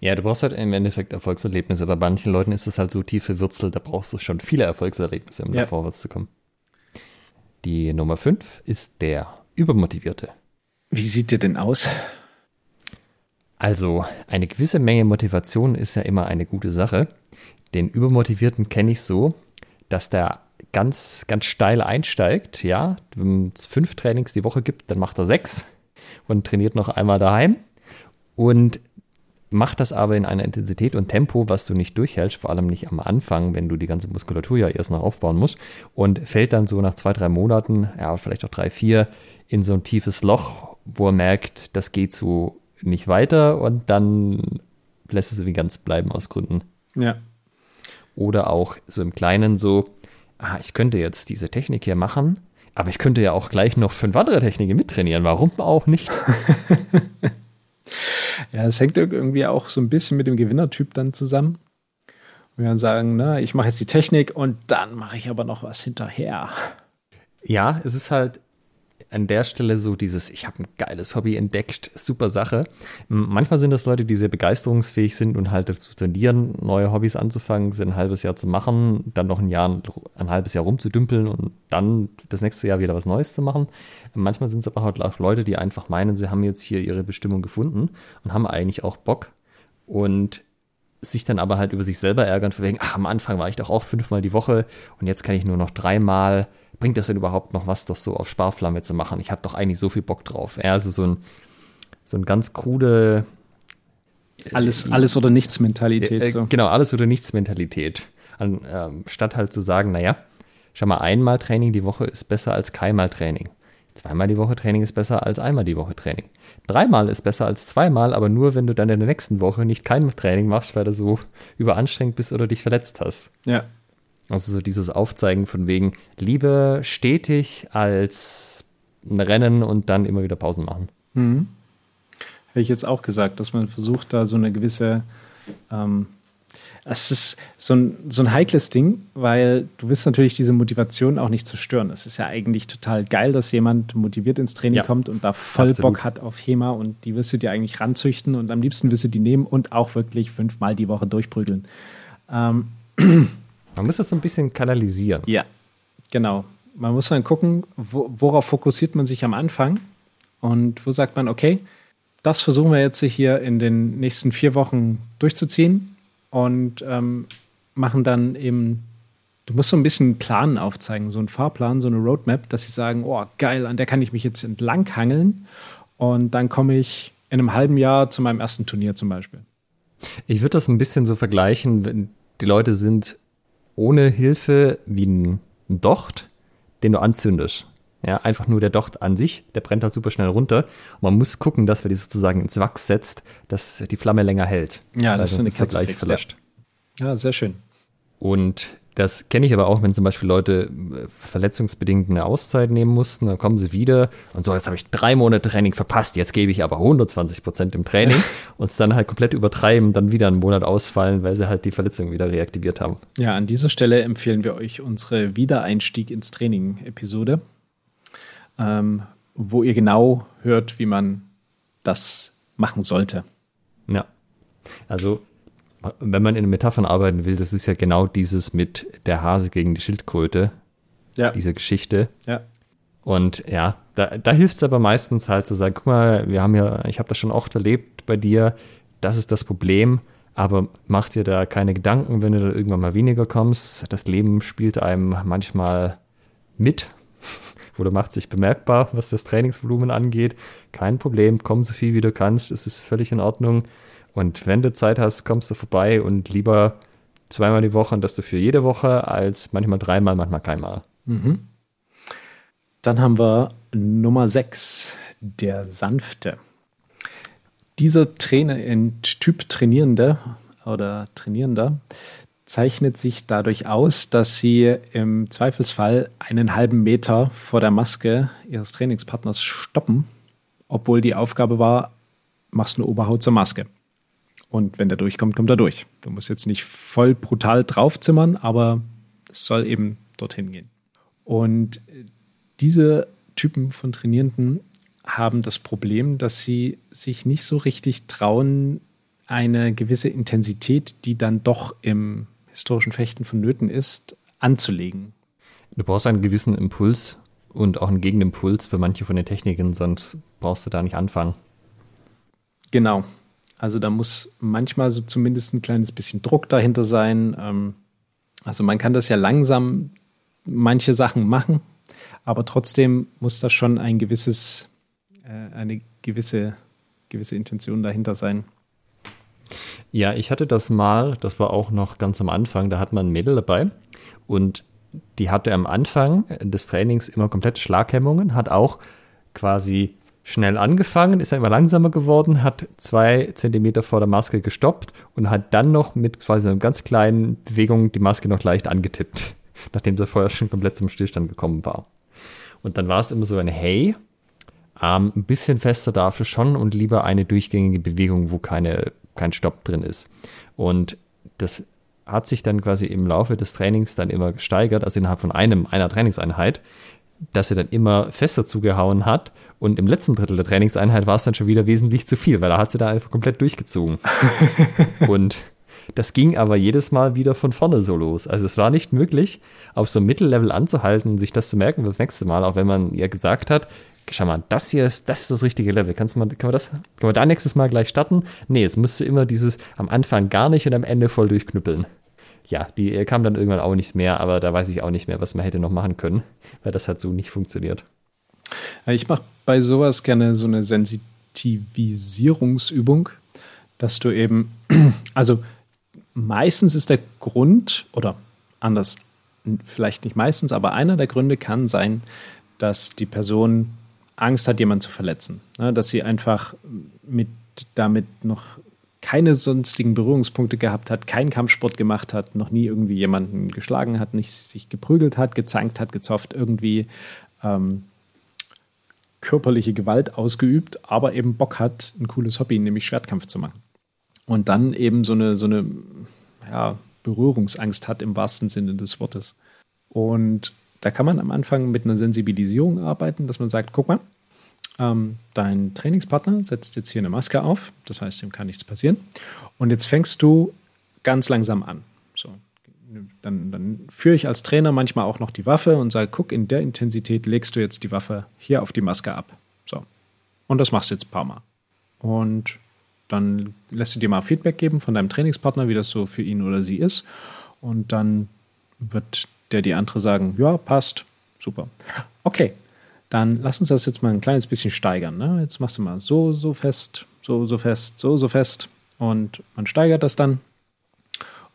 Ja, du brauchst halt im Endeffekt Erfolgserlebnisse. Bei manchen Leuten ist es halt so tief verwurzelt, da brauchst du schon viele Erfolgserlebnisse, um ja. da vorwärts zu kommen. Die Nummer 5 ist der Übermotivierte.
Wie sieht der denn aus?
Also, eine gewisse Menge Motivation ist ja immer eine gute Sache. Den Übermotivierten kenne ich so, dass der ganz, ganz steil einsteigt. Ja, wenn es fünf Trainings die Woche gibt, dann macht er sechs und trainiert noch einmal daheim. Und macht das aber in einer Intensität und Tempo, was du nicht durchhältst, vor allem nicht am Anfang, wenn du die ganze Muskulatur ja erst noch aufbauen musst. Und fällt dann so nach zwei, drei Monaten, ja, vielleicht auch drei, vier, in so ein tiefes Loch wo er merkt, das geht so nicht weiter und dann lässt es irgendwie ganz bleiben aus Gründen.
Ja.
Oder auch so im Kleinen so, ah, ich könnte jetzt diese Technik hier machen, aber ich könnte ja auch gleich noch fünf andere Techniken mittrainieren. Warum auch nicht? [laughs]
ja, es hängt irgendwie auch so ein bisschen mit dem Gewinnertyp dann zusammen. Wir dann sagen, na, ich mache jetzt die Technik und dann mache ich aber noch was hinterher.
Ja, es ist halt, an der Stelle so dieses, ich habe ein geiles Hobby entdeckt, super Sache. Manchmal sind das Leute, die sehr begeisterungsfähig sind und halt dazu tendieren, neue Hobbys anzufangen, sie ein halbes Jahr zu machen, dann noch ein Jahr, ein halbes Jahr rumzudümpeln und dann das nächste Jahr wieder was Neues zu machen. Manchmal sind es aber halt auch Leute, die einfach meinen, sie haben jetzt hier ihre Bestimmung gefunden und haben eigentlich auch Bock und sich dann aber halt über sich selber ärgern, von wegen, ach, am Anfang war ich doch auch fünfmal die Woche und jetzt kann ich nur noch dreimal bringt das denn überhaupt noch was, das so auf Sparflamme zu machen? Ich habe doch eigentlich so viel Bock drauf. Ja, also so ein, so ein ganz krude.
Äh, alles, alles oder nichts Mentalität. Äh, so.
Genau, alles oder nichts Mentalität. An, äh, statt halt zu sagen, naja, schau mal, einmal Training die Woche ist besser als keinmal Training. Zweimal die Woche Training ist besser als einmal die Woche Training. Dreimal ist besser als zweimal, aber nur, wenn du dann in der nächsten Woche nicht kein Training machst, weil du so überanstrengt bist oder dich verletzt hast.
Ja.
Also so dieses Aufzeigen von wegen lieber stetig als ein Rennen und dann immer wieder Pausen machen.
Mhm. Hätte ich jetzt auch gesagt, dass man versucht, da so eine gewisse ähm, es ist so ein, so ein heikles Ding, weil du willst natürlich diese Motivation auch nicht zerstören. Es ist ja eigentlich total geil, dass jemand motiviert ins Training ja, kommt und da voll absolut. Bock hat auf HEMA und die wirst du dir eigentlich ranzüchten und am liebsten wirst du die nehmen und auch wirklich fünfmal die Woche durchprügeln. Ähm. [clears throat]
Man muss das so ein bisschen kanalisieren.
Ja, genau. Man muss dann gucken, wo, worauf fokussiert man sich am Anfang und wo sagt man, okay, das versuchen wir jetzt hier in den nächsten vier Wochen durchzuziehen und ähm, machen dann eben, du musst so ein bisschen einen Plan aufzeigen, so einen Fahrplan, so eine Roadmap, dass sie sagen, oh geil, an der kann ich mich jetzt entlang hangeln und dann komme ich in einem halben Jahr zu meinem ersten Turnier zum Beispiel.
Ich würde das ein bisschen so vergleichen, wenn die Leute sind ohne Hilfe wie ein Docht, den du anzündest. Ja, einfach nur der Docht an sich, der brennt halt super schnell runter. Und man muss gucken, dass man die sozusagen ins Wachs setzt, dass die Flamme länger hält.
Ja, das ist eine Katze gleich verlöscht. Ja. ja, sehr schön.
Und das kenne ich aber auch, wenn zum Beispiel Leute äh, verletzungsbedingt eine Auszeit nehmen mussten, dann kommen sie wieder und so, jetzt habe ich drei Monate Training verpasst, jetzt gebe ich aber 120 Prozent im Training und es dann halt komplett übertreiben, dann wieder einen Monat ausfallen, weil sie halt die Verletzung wieder reaktiviert haben.
Ja, an dieser Stelle empfehlen wir euch unsere Wiedereinstieg ins Training-Episode ähm, wo ihr genau hört, wie man das machen sollte.
Ja. Also, wenn man in Metaphern arbeiten will, das ist ja genau dieses mit der Hase gegen die Schildkröte. Ja. Diese Geschichte.
Ja.
Und ja, da, da hilft es aber meistens halt zu sagen, guck mal, wir haben ja, ich habe das schon oft erlebt bei dir, das ist das Problem, aber mach dir da keine Gedanken, wenn du da irgendwann mal weniger kommst. Das Leben spielt einem manchmal mit [laughs] oder macht sich bemerkbar, was das Trainingsvolumen angeht. Kein Problem, komm so viel wie du kannst, es ist völlig in Ordnung. Und wenn du Zeit hast, kommst du vorbei und lieber zweimal die Woche und das dafür jede Woche als manchmal dreimal, manchmal keinmal.
Mhm. Dann haben wir Nummer 6, der Sanfte. Dieser Trainer, ein Typ Trainierende oder Trainierender, zeichnet sich dadurch aus, dass sie im Zweifelsfall einen halben Meter vor der Maske ihres Trainingspartners stoppen, obwohl die Aufgabe war, machst eine Oberhaut zur Maske. Und wenn der durchkommt, kommt er durch. Du musst jetzt nicht voll brutal draufzimmern, aber es soll eben dorthin gehen. Und diese Typen von Trainierenden haben das Problem, dass sie sich nicht so richtig trauen, eine gewisse Intensität, die dann doch im historischen Fechten vonnöten ist, anzulegen.
Du brauchst einen gewissen Impuls und auch einen Gegenimpuls für manche von den Techniken, sonst brauchst du da nicht anfangen.
Genau. Also da muss manchmal so zumindest ein kleines bisschen Druck dahinter sein. Ähm, also man kann das ja langsam manche Sachen machen, aber trotzdem muss da schon ein gewisses, äh, eine gewisse, gewisse Intention dahinter sein.
Ja, ich hatte das mal, das war auch noch ganz am Anfang, da hat man ein Mädel dabei und die hatte am Anfang des Trainings immer komplette Schlaghemmungen, hat auch quasi schnell angefangen, ist dann immer langsamer geworden, hat zwei Zentimeter vor der Maske gestoppt und hat dann noch mit quasi einer ganz kleinen Bewegung die Maske noch leicht angetippt, [laughs] nachdem sie vorher schon komplett zum Stillstand gekommen war. Und dann war es immer so ein Hey, ähm, ein bisschen fester dafür schon und lieber eine durchgängige Bewegung, wo keine kein Stopp drin ist. Und das hat sich dann quasi im Laufe des Trainings dann immer gesteigert, also innerhalb von einem, einer Trainingseinheit, dass er dann immer fester zugehauen hat. Und im letzten Drittel der Trainingseinheit war es dann schon wieder wesentlich zu viel, weil da hat sie da einfach komplett durchgezogen. [laughs] und das ging aber jedes Mal wieder von vorne so los. Also es war nicht möglich, auf so einem Mittellevel anzuhalten, sich das zu merken für das nächste Mal, auch wenn man ihr gesagt hat, schau mal, das hier ist, das ist das richtige Level. Kannst mal, können wir das, können wir da nächstes Mal gleich starten? Nee, es müsste immer dieses am Anfang gar nicht und am Ende voll durchknüppeln. Ja, die äh, kam dann irgendwann auch nicht mehr, aber da weiß ich auch nicht mehr, was man hätte noch machen können, [laughs] weil das hat so nicht funktioniert.
Ich mache bei sowas gerne so eine Sensitivisierungsübung, dass du eben, [clears throat] also meistens ist der Grund, oder anders, vielleicht nicht meistens, aber einer der Gründe kann sein, dass die Person Angst hat, jemanden zu verletzen. Ne? Dass sie einfach mit, damit noch keine sonstigen Berührungspunkte gehabt hat, keinen Kampfsport gemacht hat, noch nie irgendwie jemanden geschlagen hat, nicht sich geprügelt hat, gezankt hat, gezofft, irgendwie ähm, körperliche Gewalt ausgeübt, aber eben Bock hat, ein cooles Hobby, nämlich Schwertkampf zu machen. Und dann eben so eine, so eine ja, Berührungsangst hat im wahrsten Sinne des Wortes. Und da kann man am Anfang mit einer Sensibilisierung arbeiten, dass man sagt, guck mal, ähm, dein Trainingspartner setzt jetzt hier eine Maske auf, das heißt, ihm kann nichts passieren. Und jetzt fängst du ganz langsam an. So, dann, dann führe ich als Trainer manchmal auch noch die Waffe und sage, guck, in der Intensität legst du jetzt die Waffe hier auf die Maske ab. So. Und das machst du jetzt ein paar Mal. Und dann lässt du dir mal Feedback geben von deinem Trainingspartner, wie das so für ihn oder sie ist. Und dann wird der die andere sagen, ja, passt, super. Okay, dann lass uns das jetzt mal ein kleines bisschen steigern. Ne? Jetzt machst du mal so, so fest, so, so fest, so, so fest. Und man steigert das dann.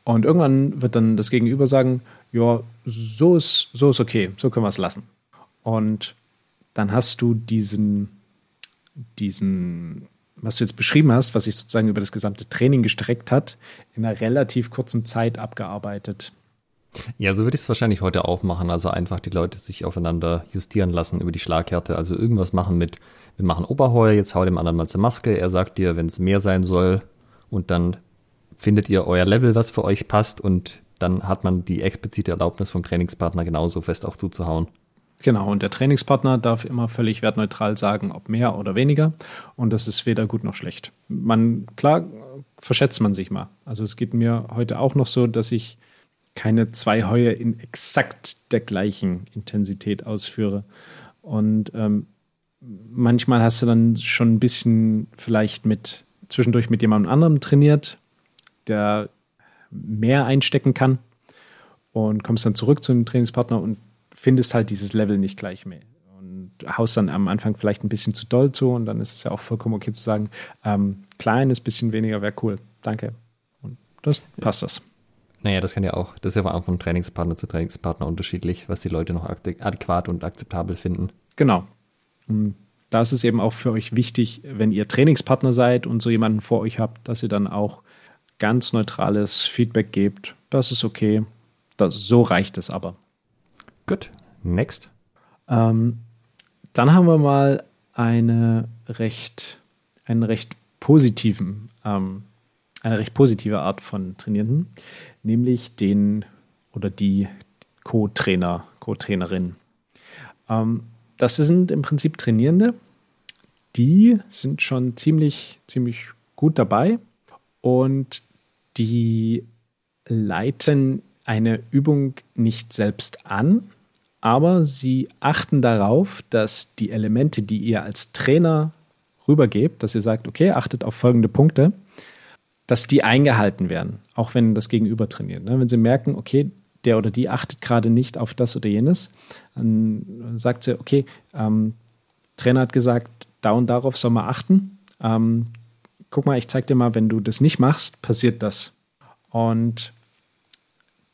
Und irgendwann wird dann das Gegenüber sagen, ja, so ist, so ist okay, so können wir es lassen. Und dann hast du diesen, diesen, was du jetzt beschrieben hast, was sich sozusagen über das gesamte Training gestreckt hat, in einer relativ kurzen Zeit abgearbeitet.
Ja, so würde ich es wahrscheinlich heute auch machen. Also einfach die Leute sich aufeinander justieren lassen über die Schlaghärte. Also irgendwas machen mit, wir machen Oberheuer, jetzt hau dem anderen mal zur Maske. Er sagt dir, wenn es mehr sein soll. Und dann findet ihr euer Level, was für euch passt. Und dann hat man die explizite Erlaubnis vom Trainingspartner genauso fest auch zuzuhauen.
Genau, und der Trainingspartner darf immer völlig wertneutral sagen, ob mehr oder weniger. Und das ist weder gut noch schlecht. Man, klar, verschätzt man sich mal. Also es geht mir heute auch noch so, dass ich keine zwei Heue in exakt der gleichen Intensität ausführe. Und ähm, manchmal hast du dann schon ein bisschen vielleicht mit zwischendurch mit jemandem anderem trainiert, der mehr einstecken kann und kommst dann zurück zu einem Trainingspartner und findest halt dieses Level nicht gleich mehr und haust dann am Anfang vielleicht ein bisschen zu doll zu und dann ist es ja auch vollkommen okay zu sagen, ähm, kleines bisschen weniger wäre cool, danke. Und das passt das.
Naja, das kann ja auch, das ist ja von Trainingspartner zu Trainingspartner unterschiedlich, was die Leute noch adäquat und akzeptabel finden.
Genau. Und da ist es eben auch für euch wichtig, wenn ihr Trainingspartner seid und so jemanden vor euch habt, dass ihr dann auch ganz neutrales Feedback gebt. Das ist okay. Das, so reicht es aber.
Gut. Next.
Ähm, dann haben wir mal eine recht, einen recht positiven ähm, eine recht positive Art von Trainierenden, nämlich den oder die Co-Trainer, Co-Trainerin. Ähm, das sind im Prinzip Trainierende, die sind schon ziemlich, ziemlich gut dabei und die leiten eine Übung nicht selbst an, aber sie achten darauf, dass die Elemente, die ihr als Trainer rübergebt, dass ihr sagt, okay, achtet auf folgende Punkte, dass die eingehalten werden, auch wenn das Gegenüber trainiert. Ne? Wenn sie merken, okay, der oder die achtet gerade nicht auf das oder jenes, dann sagt sie, okay, ähm, Trainer hat gesagt, da und darauf soll man achten. Ähm, guck mal, ich zeig dir mal, wenn du das nicht machst, passiert das. Und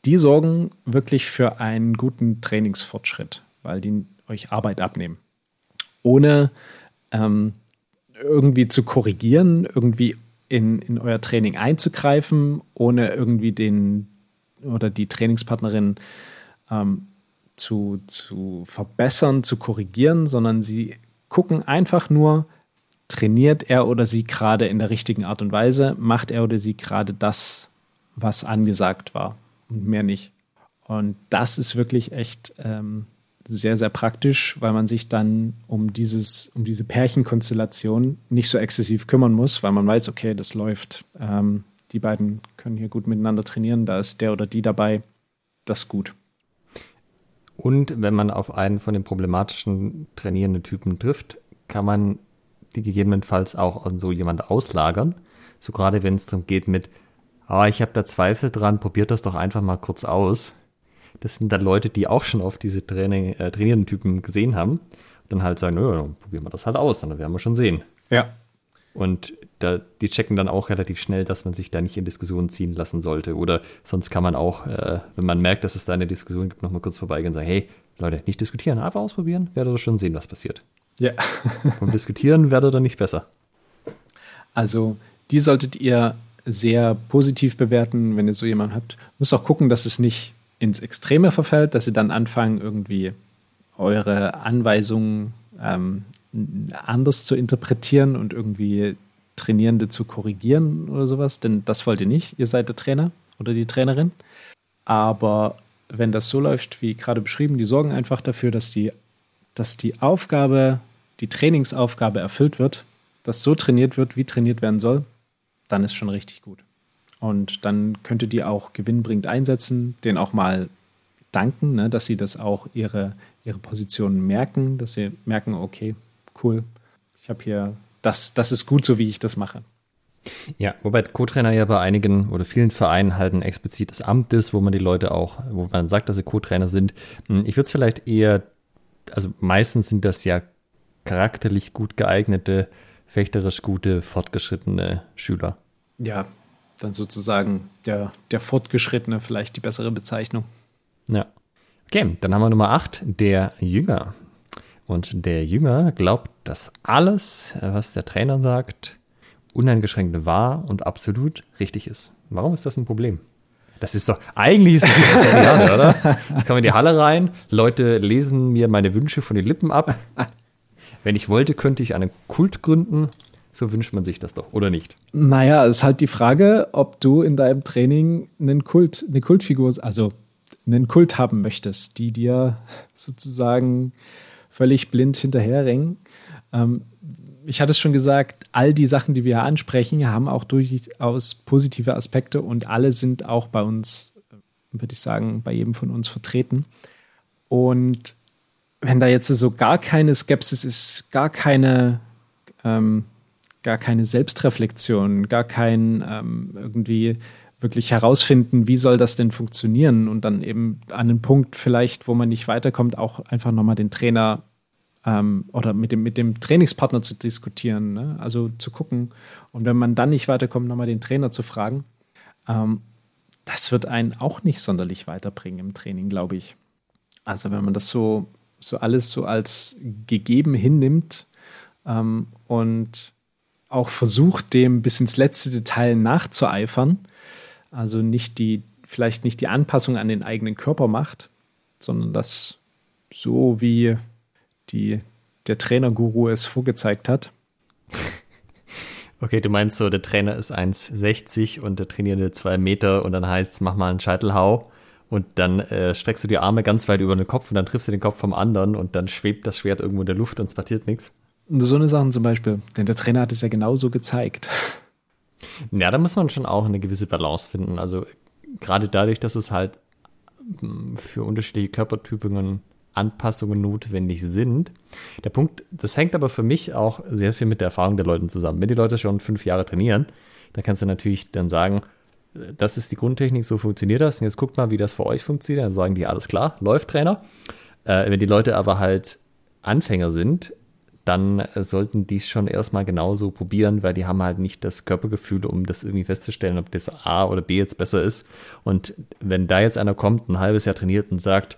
die sorgen wirklich für einen guten Trainingsfortschritt, weil die euch Arbeit abnehmen. Ohne ähm, irgendwie zu korrigieren, irgendwie in, in euer Training einzugreifen, ohne irgendwie den oder die Trainingspartnerin ähm, zu, zu verbessern, zu korrigieren, sondern sie gucken einfach nur, trainiert er oder sie gerade in der richtigen Art und Weise, macht er oder sie gerade das, was angesagt war und mehr nicht. Und das ist wirklich echt ähm, sehr, sehr praktisch, weil man sich dann um dieses, um diese Pärchenkonstellation nicht so exzessiv kümmern muss, weil man weiß, okay, das läuft. Ähm, die beiden können hier gut miteinander trainieren, da ist der oder die dabei. Das ist gut.
Und wenn man auf einen von den problematischen trainierenden Typen trifft, kann man die gegebenenfalls auch an so jemand auslagern. So gerade wenn es darum geht mit, ah, ich habe da Zweifel dran, probiert das doch einfach mal kurz aus das sind dann Leute, die auch schon auf diese Training, äh, trainierenden Typen gesehen haben. Dann halt sagen, ja, dann probieren wir das halt aus, dann werden wir schon sehen.
Ja.
Und da, die checken dann auch relativ schnell, dass man sich da nicht in Diskussionen ziehen lassen sollte. Oder sonst kann man auch, äh, wenn man merkt, dass es da eine Diskussion gibt, nochmal kurz vorbeigehen und sagen, hey, Leute, nicht diskutieren, einfach ausprobieren, werdet ihr schon sehen, was passiert.
Ja. [laughs]
und diskutieren werdet ihr dann nicht besser.
Also, die solltet ihr sehr positiv bewerten, wenn ihr so jemanden habt. Müsst auch gucken, dass es nicht ins Extreme verfällt, dass ihr dann anfangen, irgendwie eure Anweisungen ähm, anders zu interpretieren und irgendwie Trainierende zu korrigieren oder sowas, denn das wollt ihr nicht. Ihr seid der Trainer oder die Trainerin. Aber wenn das so läuft, wie gerade beschrieben, die sorgen einfach dafür, dass die, dass die Aufgabe, die Trainingsaufgabe erfüllt wird, dass so trainiert wird, wie trainiert werden soll, dann ist schon richtig gut. Und dann könnt ihr die auch gewinnbringend einsetzen, den auch mal danken, ne, dass sie das auch ihre, ihre Positionen merken, dass sie merken, okay, cool, ich habe hier, das, das ist gut so, wie ich das mache.
Ja, wobei Co-Trainer ja bei einigen oder vielen Vereinen halt ein explizites Amt ist, wo man die Leute auch, wo man sagt, dass sie Co-Trainer sind. Hm, ich würde es vielleicht eher, also meistens sind das ja charakterlich gut geeignete, fechterisch gute, fortgeschrittene Schüler.
Ja, dann sozusagen der, der Fortgeschrittene vielleicht die bessere Bezeichnung.
Ja. Okay, dann haben wir Nummer 8, der Jünger. Und der Jünger glaubt, dass alles, was der Trainer sagt, uneingeschränkt wahr und absolut richtig ist. Warum ist das ein Problem? Das ist doch, eigentlich ist das genial, [laughs] oder? Ich komme in die Halle rein, Leute lesen mir meine Wünsche von den Lippen ab. Wenn ich wollte, könnte ich einen Kult gründen. So wünscht man sich das doch, oder nicht?
Naja, es ist halt die Frage, ob du in deinem Training einen Kult, eine Kultfigur, also einen Kult haben möchtest, die dir sozusagen völlig blind hinterherringen. Ähm, ich hatte es schon gesagt, all die Sachen, die wir ansprechen, haben auch durchaus positive Aspekte und alle sind auch bei uns, würde ich sagen, bei jedem von uns vertreten. Und wenn da jetzt so gar keine Skepsis ist, gar keine, ähm, gar keine Selbstreflexion, gar kein ähm, irgendwie wirklich herausfinden, wie soll das denn funktionieren und dann eben an einen Punkt vielleicht, wo man nicht weiterkommt, auch einfach nochmal den Trainer ähm, oder mit dem, mit dem Trainingspartner zu diskutieren, ne? also zu gucken und wenn man dann nicht weiterkommt, nochmal den Trainer zu fragen, ähm, das wird einen auch nicht sonderlich weiterbringen im Training, glaube ich. Also wenn man das so, so alles so als gegeben hinnimmt ähm, und auch versucht, dem bis ins letzte Detail nachzueifern, also nicht die, vielleicht nicht die Anpassung an den eigenen Körper macht, sondern das so wie die, der Trainerguru es vorgezeigt hat. [laughs]
Okay, du meinst so, der Trainer ist 1,60 und der Trainierende 2 Meter und dann heißt es, mach mal einen Scheitelhau und dann äh, streckst du die Arme ganz weit über den Kopf und dann triffst du den Kopf vom anderen und dann schwebt das Schwert irgendwo in der Luft und es passiert nichts.
So eine Sache zum Beispiel, denn der Trainer hat es ja genauso gezeigt. [laughs]
Ja, da muss man schon auch eine gewisse Balance finden. Also gerade dadurch, dass es halt hm, für unterschiedliche Körpertypen Anpassungen notwendig sind. Der Punkt, das hängt aber für mich auch sehr viel mit der Erfahrung der Leute zusammen. Wenn die Leute schon fünf Jahre trainieren, dann kannst du natürlich dann sagen, das ist die Grundtechnik, so funktioniert das. Und jetzt guckt mal, wie das für euch funktioniert. Dann sagen die, alles klar, läuft Trainer. Äh, wenn die Leute aber halt Anfänger sind, dann äh, sollten die es schon erstmal genauso probieren, weil die haben halt nicht das Körpergefühl, um das irgendwie festzustellen, ob das A oder B jetzt besser ist. Und wenn da jetzt einer kommt, ein halbes Jahr trainiert und sagt,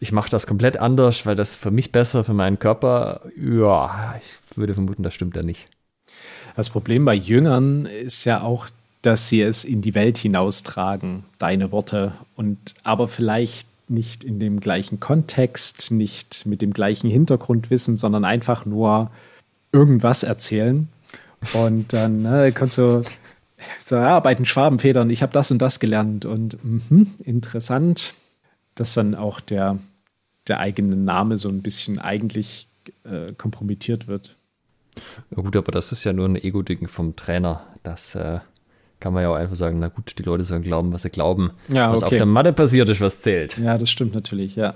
ich mache das komplett anders, weil das für mich besser, für meinen Körper, ja, ich würde vermuten, das stimmt ja nicht.
Das Problem bei Jüngern ist ja auch, dass sie es in die Welt hinaustragen, deine Worte, und aber vielleicht nicht in dem gleichen Kontext, nicht mit dem gleichen Hintergrundwissen, sondern einfach nur irgendwas erzählen. Und dann ne, kannst du so, ja, bei den Schwabenfedern, ich habe das und das gelernt und mh, interessant, dass dann auch der, der eigene Name so ein bisschen eigentlich äh, kompromittiert wird.
Ja gut, aber das ist ja nur ein Ego-Ding vom Trainer. Das äh, kann man ja auch einfach sagen, na gut, die Leute sollen glauben, was sie glauben. Ja, was auf der Matte passiert ist, was zählt.
Ja, das stimmt natürlich, ja.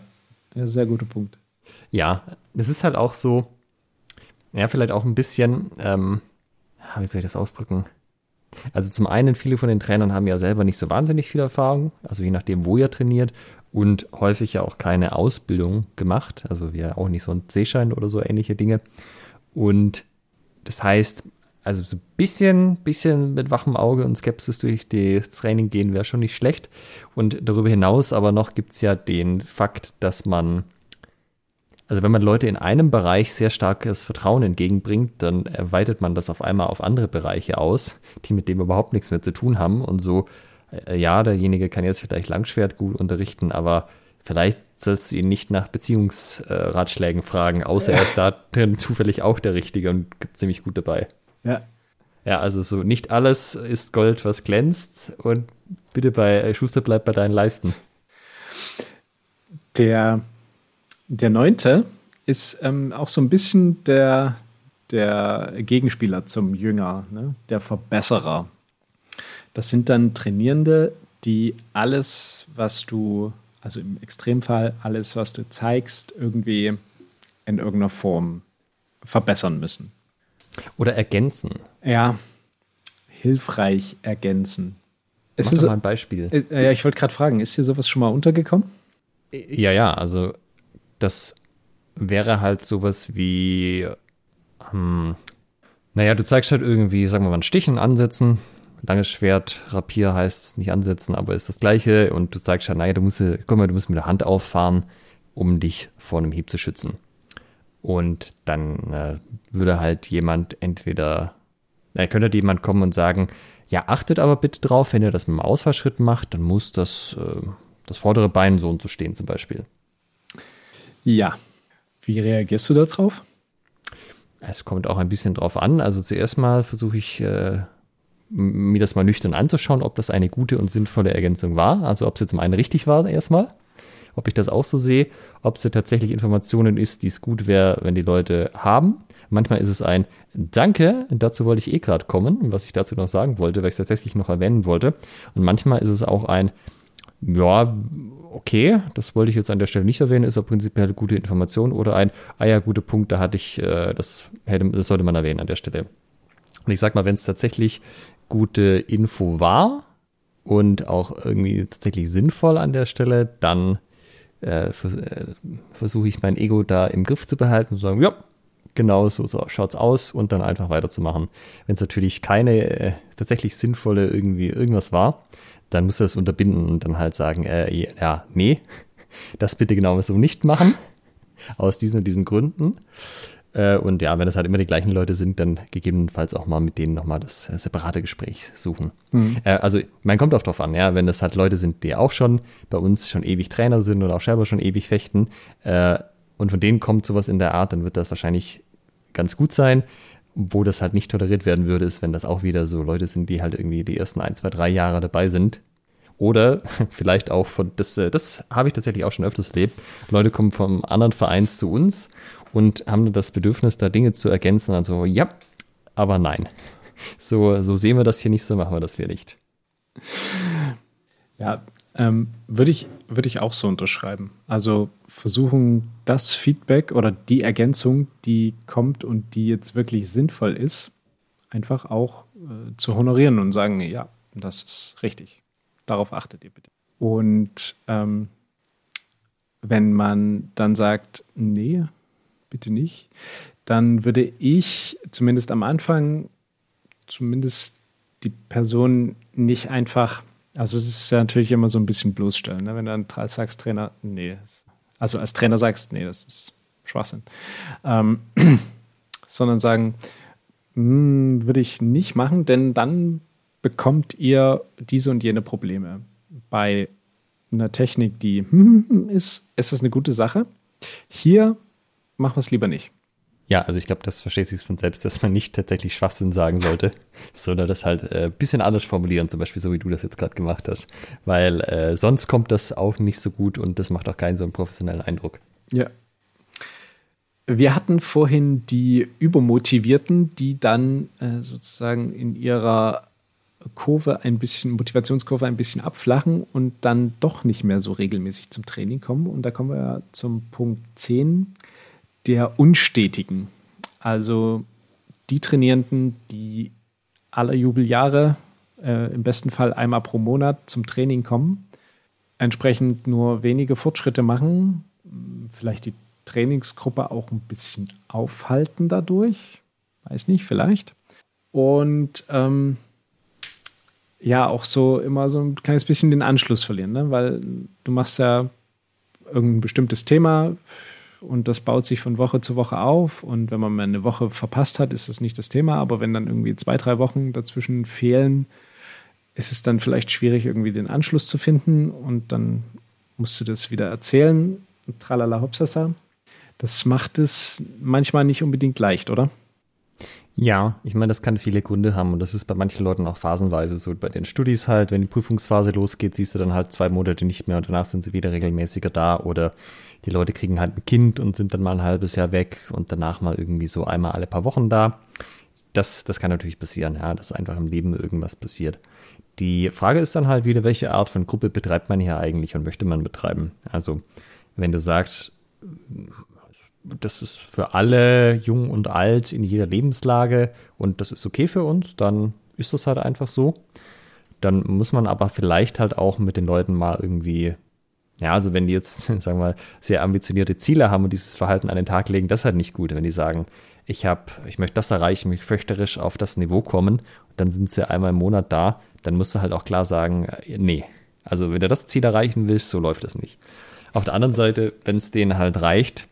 ja sehr guter Punkt.
Ja, es ist halt auch so, ja, vielleicht auch ein bisschen, ähm, wie soll ich das ausdrücken? Also zum einen, viele von den Trainern haben ja selber nicht so wahnsinnig viel Erfahrung, also je nachdem, wo ihr trainiert und häufig ja auch keine Ausbildung gemacht, also wir auch nicht so ein C-Schein oder so ähnliche Dinge. Und das heißt, also so ein bisschen, bisschen mit wachem Auge und Skepsis durch das Training gehen wäre schon nicht schlecht. Und darüber hinaus aber noch gibt es ja den Fakt, dass man Also wenn man Leute in einem Bereich sehr starkes Vertrauen entgegenbringt, dann erweitert man das auf einmal auf andere Bereiche aus, die mit dem überhaupt nichts mehr zu tun haben. Und so, äh, ja, derjenige kann jetzt vielleicht Langschwert gut unterrichten, aber vielleicht sollst du ihn nicht nach Beziehungsratschlägen fragen, außer er ist da [laughs] drin zufällig auch der Richtige und ziemlich gut dabei.
Ja.
Ja, also so nicht alles ist Gold, was glänzt und bitte bei Schuster bleibt bei deinen Leisten.
Der, der neunte ist ähm, auch so ein bisschen der, der Gegenspieler zum Jünger, ne? der Verbesserer. Das sind dann Trainierende, die alles, was du, also im Extremfall alles, was du zeigst, irgendwie in irgendeiner Form verbessern müssen.
Oder ergänzen.
Ja, hilfreich ergänzen.
Mach doch mal ein Beispiel.
Äh, ja, ich wollte gerade fragen, ist dir sowas schon mal untergekommen?
Ja, ja, also das wäre halt sowas wie, ähm, naja, du zeigst halt irgendwie, sagen wir mal, ein Stichen ansetzen. Langes Schwert, Rapier heißt es nicht ansetzen, aber ist das gleiche. Und du zeigst halt, naja, du musst, guck mal, du musst mit der Hand auffahren, um dich vor einem Hieb zu schützen. Und dann äh, würde halt jemand entweder, da könnte halt jemand kommen und sagen, ja, achtet aber bitte drauf, wenn ihr das mit dem Ausfallschritt macht, dann muss das, äh, das vordere Bein so und so stehen zum Beispiel.
Ja. Wie reagierst du darauf?
Es kommt auch ein bisschen drauf an. Also zuerst mal versuche ich, äh, mir das mal nüchtern anzuschauen, ob das eine gute und sinnvolle Ergänzung war. Also ob es jetzt zum einen richtig war erstmal, ob ich das auch so sehe, ob es tatsächlich Informationen ist, die es gut wäre, wenn die Leute haben. Manchmal ist es ein Danke, dazu wollte ich eh gerade kommen, was ich dazu noch sagen wollte, weil ich es tatsächlich noch erwähnen wollte. Und manchmal ist es auch ein Ja, okay, das wollte ich jetzt an der Stelle nicht erwähnen, ist aber prinzipiell gute Information oder ein, ah ja, gute Punkt, da hatte ich, äh, das, hätte, das sollte man erwähnen an der Stelle. Und ich sag mal, wenn es tatsächlich gute Info war und auch irgendwie tatsächlich sinnvoll an der Stelle, dann äh, vers äh, versuche ich mein Ego da im Griff zu behalten und zu sagen, ja, genau so, so schaut's aus und dann einfach weiterzumachen. Wenn es natürlich keine äh, tatsächlich sinnvolle irgendwie irgendwas war, dann musst du das unterbinden und dann halt sagen, äh, ja, nee, [laughs] das bitte genau so nicht machen. Aus diesen und diesen Gründen. Äh, und ja, wenn das halt immer die gleichen Leute sind, dann gegebenenfalls auch mal mit denen nochmal das äh, separate Gespräch suchen. Mhm. Äh, also, man kommt oft drauf an, ja, wenn das halt Leute sind, die auch schon bei uns schon ewig Trainer sind und auch selber schon ewig fechten, und von denen kommt sowas in der Art, dann wird das wahrscheinlich ganz gut sein. Wo das halt nicht toleriert werden würde, ist, wenn das auch wieder so Leute sind, die halt irgendwie die ersten ein, zwei, drei Jahre dabei sind. Oder [laughs] vielleicht auch von, das, das habe ich tatsächlich auch schon öfters erlebt. Leute kommen vom anderen Verein zu uns und haben das Bedürfnis, da Dinge zu ergänzen. Also, ja, aber nein. So, so sehen wir das hier nicht, so machen wir das hier nicht.
Ja, ähm, würde ich, würd ich auch so unterschreiben. Also versuchen, das Feedback oder die Ergänzung, die kommt und die jetzt wirklich sinnvoll ist, einfach auch äh, zu honorieren und sagen, ja, das ist richtig. Darauf achtet ihr bitte. Und ähm, wenn man dann sagt, nee, bitte nicht, dann würde ich zumindest am Anfang zumindest die Person nicht einfach also es ist ja natürlich immer so ein bisschen bloßstellen, ne? wenn du dann sagst, Trainer, nee, also als Trainer sagst, nee, das ist Schwachsinn. Ähm, [clears throat] sondern sagen, hm, würde ich nicht machen, denn dann bekommt ihr diese und jene Probleme. Bei einer Technik, die [laughs] ist, ist das eine gute Sache. Hier machen wir es lieber nicht.
Ja, also ich glaube, das versteht sich von selbst, dass man nicht tatsächlich Schwachsinn sagen sollte, [laughs] sondern das halt ein äh, bisschen anders formulieren, zum Beispiel so wie du das jetzt gerade gemacht hast. Weil äh, sonst kommt das auch nicht so gut und das macht auch keinen so einen professionellen Eindruck.
Ja. Wir hatten vorhin die Übermotivierten, die dann äh, sozusagen in ihrer Kurve ein bisschen, Motivationskurve ein bisschen abflachen und dann doch nicht mehr so regelmäßig zum Training kommen. Und da kommen wir zum Punkt 10 der Unstetigen. Also die Trainierenden, die alle Jubeljahre äh, im besten Fall einmal pro Monat zum Training kommen, entsprechend nur wenige Fortschritte machen, vielleicht die Trainingsgruppe auch ein bisschen aufhalten dadurch, weiß nicht, vielleicht. Und ähm, ja, auch so immer so ein kleines bisschen den Anschluss verlieren, ne? weil du machst ja irgendein bestimmtes Thema, und das baut sich von Woche zu Woche auf. Und wenn man mal eine Woche verpasst hat, ist das nicht das Thema. Aber wenn dann irgendwie zwei, drei Wochen dazwischen fehlen, ist es dann vielleicht schwierig, irgendwie den Anschluss zu finden. Und dann musst du das wieder erzählen. Tralala hopsasa. Das macht es manchmal nicht unbedingt leicht, oder?
Ja, ich meine, das kann viele Gründe haben und das ist bei manchen Leuten auch phasenweise so. Bei den Studis halt, wenn die Prüfungsphase losgeht, siehst du dann halt zwei Monate nicht mehr und danach sind sie wieder regelmäßiger da oder die Leute kriegen halt ein Kind und sind dann mal ein halbes Jahr weg und danach mal irgendwie so einmal alle paar Wochen da. Das, das kann natürlich passieren, ja, dass einfach im Leben irgendwas passiert. Die Frage ist dann halt wieder, welche Art von Gruppe betreibt man hier eigentlich und möchte man betreiben? Also, wenn du sagst, das ist für alle, jung und alt, in jeder Lebenslage und das ist okay für uns, dann ist das halt einfach so. Dann muss man aber vielleicht halt auch mit den Leuten mal irgendwie, ja, also wenn die jetzt, [laughs] sagen wir mal, sehr ambitionierte Ziele haben und dieses Verhalten an den Tag legen, das ist halt nicht gut. Wenn die sagen, ich habe, ich möchte das erreichen, mich föchterisch auf das Niveau kommen, dann sind sie einmal im Monat da, dann musst du halt auch klar sagen, äh, nee. Also wenn du das Ziel erreichen willst, so läuft das nicht. Auf der anderen Seite, wenn es denen halt reicht,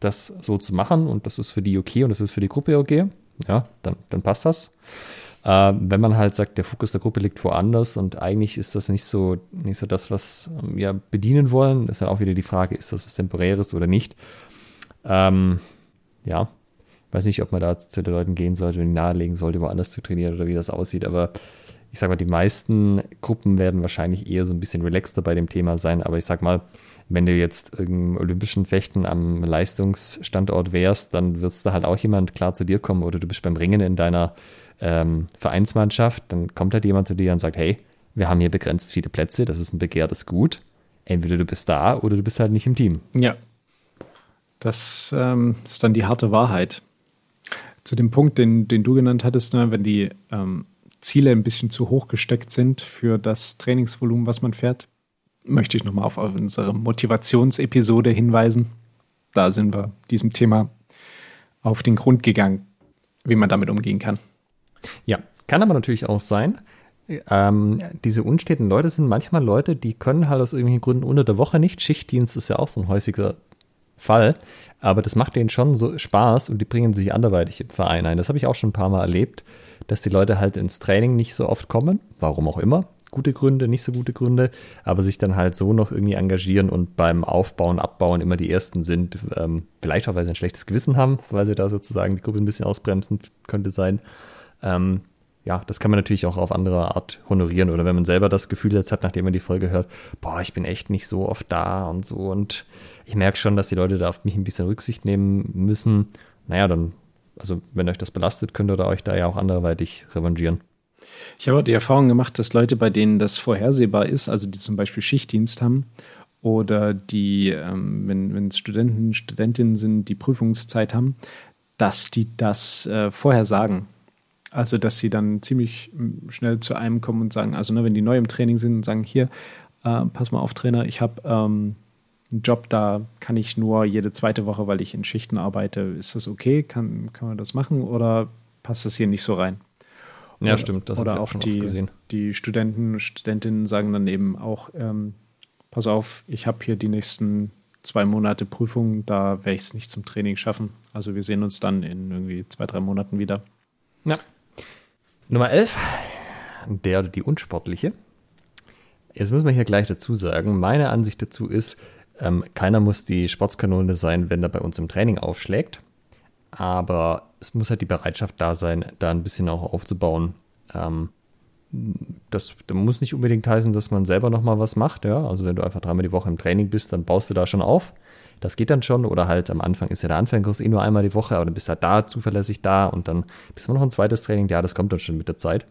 das so zu machen und das ist für die okay und das ist für die Gruppe okay, ja, dann, dann passt das. Äh, wenn man halt sagt, der Fokus der Gruppe liegt woanders und eigentlich ist das nicht so, nicht so das, was wir bedienen wollen, ist dann auch wieder die Frage, ist das was Temporäres oder nicht. Ähm, ja, weiß nicht, ob man da zu den Leuten gehen sollte und nahelegen sollte, woanders zu trainieren oder wie das aussieht, aber ich sag mal, die meisten Gruppen werden wahrscheinlich eher so ein bisschen relaxter bei dem Thema sein, aber ich sag mal, wenn du jetzt im olympischen Fechten am Leistungsstandort wärst, dann wird da halt auch jemand klar zu dir kommen oder du bist beim Ringen in deiner ähm, Vereinsmannschaft, dann kommt halt jemand zu dir und sagt, hey, wir haben hier begrenzt viele Plätze, das ist ein begehrtes Gut. Entweder du bist da oder du bist halt nicht im Team.
Ja. Das ähm, ist dann die harte Wahrheit. Zu dem Punkt, den, den du genannt hattest, ne, wenn die ähm, Ziele ein bisschen zu hoch gesteckt sind für das Trainingsvolumen, was man fährt, möchte ich nochmal auf unsere Motivationsepisode hinweisen. Da sind wir diesem Thema auf den Grund gegangen, wie man damit umgehen kann.
Ja, kann aber natürlich auch sein. Ähm, diese unsteten Leute sind manchmal Leute, die können halt aus irgendwelchen Gründen unter der Woche nicht. Schichtdienst ist ja auch so ein häufiger Fall. Aber das macht denen schon so Spaß und die bringen sich anderweitig im Verein ein. Das habe ich auch schon ein paar Mal erlebt, dass die Leute halt ins Training nicht so oft kommen, warum auch immer gute Gründe, nicht so gute Gründe, aber sich dann halt so noch irgendwie engagieren und beim Aufbauen, Abbauen immer die Ersten sind. Ähm, vielleicht auch, weil sie ein schlechtes Gewissen haben, weil sie da sozusagen die Gruppe ein bisschen ausbremsen, könnte sein. Ähm, ja, das kann man natürlich auch auf andere Art honorieren. Oder wenn man selber das Gefühl jetzt hat, nachdem man die Folge hört, boah, ich bin echt nicht so oft da und so. Und ich merke schon, dass die Leute da auf mich ein bisschen Rücksicht nehmen müssen. Naja, dann, also wenn euch das belastet, könnt ihr euch da ja auch anderweitig revanchieren.
Ich habe die Erfahrung gemacht, dass Leute, bei denen das vorhersehbar ist, also die zum Beispiel Schichtdienst haben oder die, ähm, wenn, wenn es Studenten, Studentinnen sind, die Prüfungszeit haben, dass die das äh, vorher sagen. Also, dass sie dann ziemlich schnell zu einem kommen und sagen, also ne, wenn die neu im Training sind und sagen, hier, äh, pass mal auf, Trainer, ich habe ähm, einen Job, da kann ich nur jede zweite Woche, weil ich in Schichten arbeite. Ist das okay? Kann, kann man das machen oder passt das hier nicht so rein?
Ja, stimmt.
Das oder auch, auch die, die Studenten, Studentinnen sagen dann eben auch, ähm, pass auf, ich habe hier die nächsten zwei Monate Prüfung, da werde ich es nicht zum Training schaffen. Also wir sehen uns dann in irgendwie zwei, drei Monaten wieder.
Ja. Nummer 11, der oder die unsportliche. Jetzt müssen wir hier gleich dazu sagen, meine Ansicht dazu ist, ähm, keiner muss die Sportskanone sein, wenn er bei uns im Training aufschlägt aber es muss halt die Bereitschaft da sein, da ein bisschen auch aufzubauen. Ähm, das, das, muss nicht unbedingt heißen, dass man selber nochmal was macht, ja. Also wenn du einfach dreimal die Woche im Training bist, dann baust du da schon auf. Das geht dann schon. Oder halt am Anfang ist ja der Anfangskurs eh nur einmal die Woche, aber dann bist du halt da zuverlässig da und dann bist du noch ein zweites Training. Ja, das kommt dann schon mit der Zeit.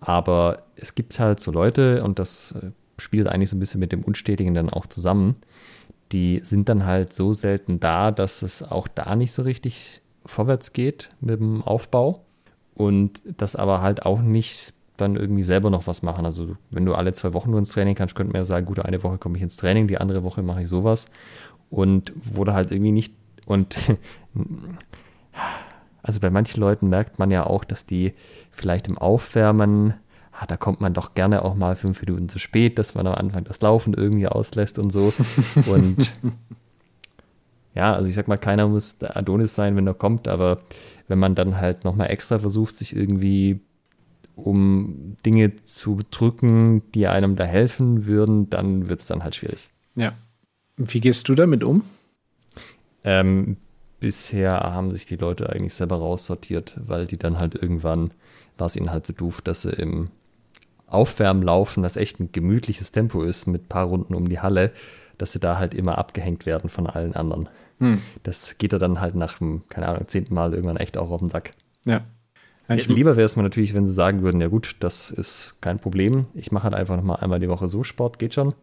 Aber es gibt halt so Leute, und das äh, spielt eigentlich so ein bisschen mit dem Unstetigen dann auch zusammen, die sind dann halt so selten da, dass es auch da nicht so richtig vorwärts geht mit dem Aufbau und das aber halt auch nicht dann irgendwie selber noch was machen. Also wenn du alle zwei Wochen nur ins Training kannst, könnte man ja sagen, gut, eine Woche komme ich ins Training, die andere Woche mache ich sowas und wurde halt irgendwie nicht und [laughs] also bei manchen Leuten merkt man ja auch, dass die vielleicht im Aufwärmen, ah, da kommt man doch gerne auch mal fünf Minuten zu spät, dass man am Anfang das Laufen irgendwie auslässt und so [laughs] und ja, also ich sag mal, keiner muss der Adonis sein, wenn er kommt, aber wenn man dann halt nochmal extra versucht, sich irgendwie um Dinge zu drücken, die einem da helfen würden, dann wird es dann halt schwierig.
Ja. Wie gehst du damit um?
Ähm, bisher haben sich die Leute eigentlich selber raussortiert, weil die dann halt irgendwann war es ihnen halt so doof, dass sie im Aufwärmen laufen, das echt ein gemütliches Tempo ist mit ein paar Runden um die Halle, dass sie da halt immer abgehängt werden von allen anderen. Hm. Das geht ja dann halt nach dem, keine Ahnung, zehnten Mal irgendwann echt auch auf den Sack.
Ja.
Ich Lieber wäre es mir natürlich, wenn sie sagen würden, ja gut, das ist kein Problem. Ich mache halt einfach nochmal einmal die Woche so Sport, geht schon.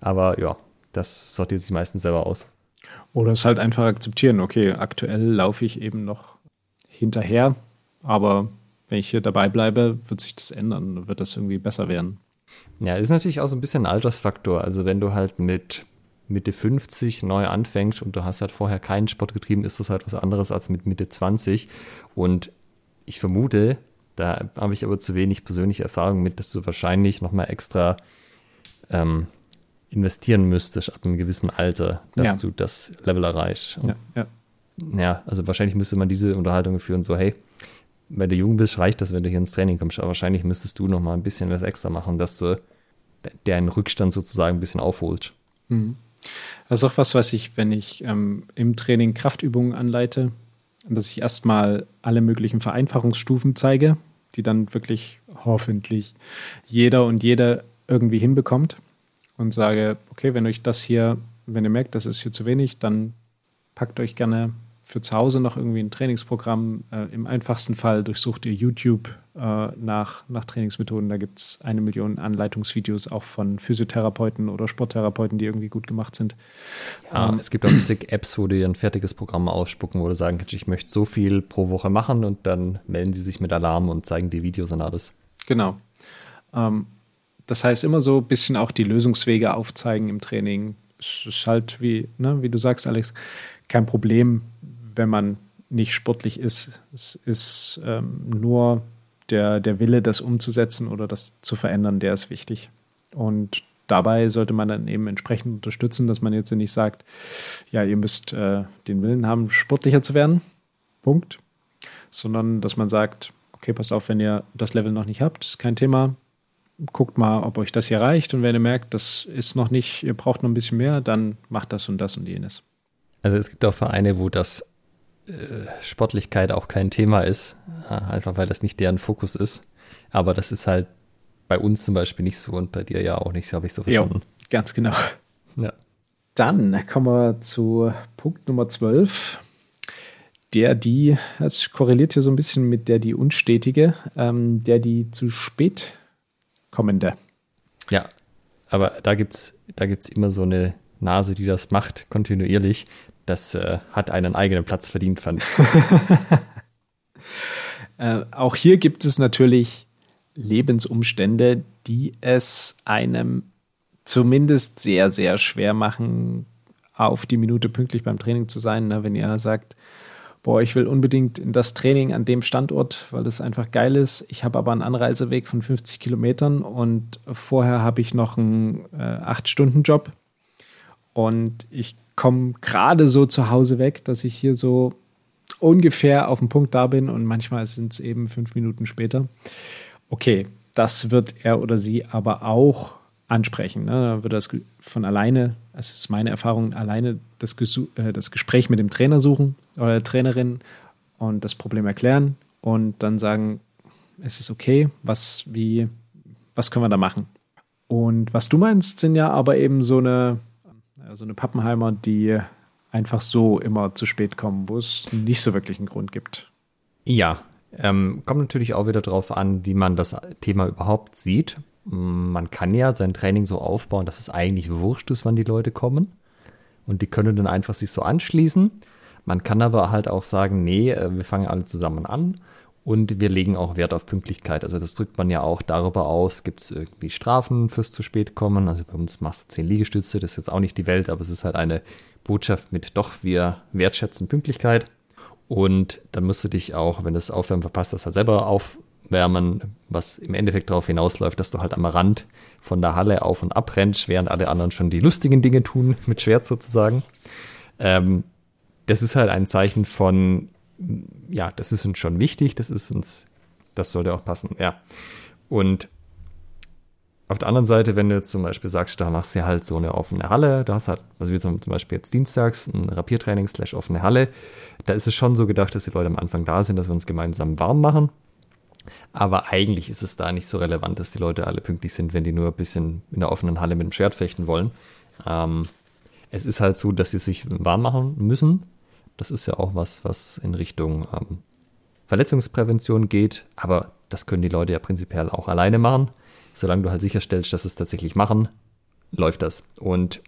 Aber ja, das sortiert sich meistens selber aus.
Oder es halt einfach akzeptieren, okay, aktuell laufe ich eben noch hinterher, aber wenn ich hier dabei bleibe, wird sich das ändern, wird das irgendwie besser werden.
Ja, ist natürlich auch so ein bisschen ein Altersfaktor. Also wenn du halt mit Mitte 50 neu anfängst und du hast halt vorher keinen Sport getrieben, ist das halt was anderes als mit Mitte 20. Und ich vermute, da habe ich aber zu wenig persönliche Erfahrung mit, dass du wahrscheinlich nochmal extra ähm, investieren müsstest ab einem gewissen Alter, dass ja. du das Level erreichst.
ja, ja.
ja, also wahrscheinlich müsste man diese Unterhaltung führen, so hey, wenn du jung bist, reicht das, wenn du hier ins Training kommst. Aber wahrscheinlich müsstest du noch mal ein bisschen was extra machen, dass du deinen Rückstand sozusagen ein bisschen aufholst.
Mhm. Das ist auch was, was ich, wenn ich ähm, im Training Kraftübungen anleite, dass ich erstmal alle möglichen Vereinfachungsstufen zeige, die dann wirklich hoffentlich jeder und jede irgendwie hinbekommt und sage, okay, wenn euch das hier, wenn ihr merkt, das ist hier zu wenig, dann packt euch gerne für zu Hause noch irgendwie ein Trainingsprogramm. Äh, Im einfachsten Fall durchsucht ihr YouTube äh, nach, nach Trainingsmethoden. Da gibt es eine Million Anleitungsvideos auch von Physiotherapeuten oder Sporttherapeuten, die irgendwie gut gemacht sind.
Ja, ähm, es gibt auch zig [coughs] Apps, wo die ein fertiges Programm ausspucken, wo du sagen kannst, ich möchte so viel pro Woche machen und dann melden sie sich mit Alarm und zeigen die Videos und alles.
Genau. Ähm, das heißt, immer so ein bisschen auch die Lösungswege aufzeigen im Training. Es ist halt, wie, ne, wie du sagst, Alex, kein Problem, wenn man nicht sportlich ist. Es ist ähm, nur der, der Wille, das umzusetzen oder das zu verändern, der ist wichtig. Und dabei sollte man dann eben entsprechend unterstützen, dass man jetzt nicht sagt, ja, ihr müsst äh, den Willen haben, sportlicher zu werden. Punkt. Sondern dass man sagt, okay, passt auf, wenn ihr das Level noch nicht habt, ist kein Thema. Guckt mal, ob euch das hier reicht. Und wenn ihr merkt, das ist noch nicht, ihr braucht noch ein bisschen mehr, dann macht das und das und jenes.
Also es gibt auch Vereine, wo das Sportlichkeit auch kein Thema ist, einfach weil das nicht deren Fokus ist. Aber das ist halt bei uns zum Beispiel nicht so und bei dir ja auch nicht, so habe ich so verstanden.
Jo, ganz genau.
Ja.
Dann kommen wir zu Punkt Nummer 12. Der, die, das korreliert hier so ein bisschen mit der, die unstetige, ähm, der, die zu spät kommende.
Ja, aber da gibt es da gibt's immer so eine Nase, die das macht, kontinuierlich. Das äh, hat einen eigenen Platz verdient, fand ich. [laughs]
äh, auch hier gibt es natürlich Lebensumstände, die es einem zumindest sehr, sehr schwer machen, auf die Minute pünktlich beim Training zu sein. Ne? Wenn ihr sagt, boah, ich will unbedingt in das Training an dem Standort, weil das einfach geil ist. Ich habe aber einen Anreiseweg von 50 Kilometern und vorher habe ich noch einen äh, 8-Stunden-Job und ich komme gerade so zu Hause weg, dass ich hier so ungefähr auf dem Punkt da bin und manchmal sind es eben fünf Minuten später. Okay, das wird er oder sie aber auch ansprechen. Ne? Da wird das von alleine, das ist meine Erfahrung, alleine das, äh, das Gespräch mit dem Trainer suchen oder der Trainerin und das Problem erklären und dann sagen, es ist okay, was, wie, was können wir da machen? Und was du meinst, sind ja aber eben so eine also eine Pappenheimer, die einfach so immer zu spät kommen, wo es nicht so wirklich einen Grund gibt.
Ja, ähm, kommt natürlich auch wieder darauf an, wie man das Thema überhaupt sieht. Man kann ja sein Training so aufbauen, dass es eigentlich wurscht ist, wann die Leute kommen. Und die können dann einfach sich so anschließen. Man kann aber halt auch sagen, nee, äh, wir fangen alle zusammen an und wir legen auch Wert auf Pünktlichkeit. Also das drückt man ja auch darüber aus, gibt es irgendwie Strafen fürs zu spät kommen. Also bei uns machst du zehn Liegestütze, das ist jetzt auch nicht die Welt, aber es ist halt eine Botschaft mit doch, wir wertschätzen Pünktlichkeit. Und dann musst du dich auch, wenn das Aufwärmen verpasst hast, halt selber aufwärmen, was im Endeffekt darauf hinausläuft, dass du halt am Rand von der Halle auf und ab rennst, während alle anderen schon die lustigen Dinge tun, mit Schwert sozusagen. Ähm, das ist halt ein Zeichen von, ja, das ist uns schon wichtig, das ist uns, das sollte auch passen, ja. Und auf der anderen Seite, wenn du jetzt zum Beispiel sagst, da machst du halt so eine offene Halle, da hast halt, also wie zum Beispiel jetzt dienstags ein Rapiertraining slash offene Halle, da ist es schon so gedacht, dass die Leute am Anfang da sind, dass wir uns gemeinsam warm machen. Aber eigentlich ist es da nicht so relevant, dass die Leute alle pünktlich sind, wenn die nur ein bisschen in der offenen Halle mit dem Schwert fechten wollen. Ähm, es ist halt so, dass sie sich warm machen müssen. Das ist ja auch was, was in Richtung ähm, Verletzungsprävention geht. Aber das können die Leute ja prinzipiell auch alleine machen solange du halt sicherstellst, dass sie es tatsächlich machen, läuft das. Und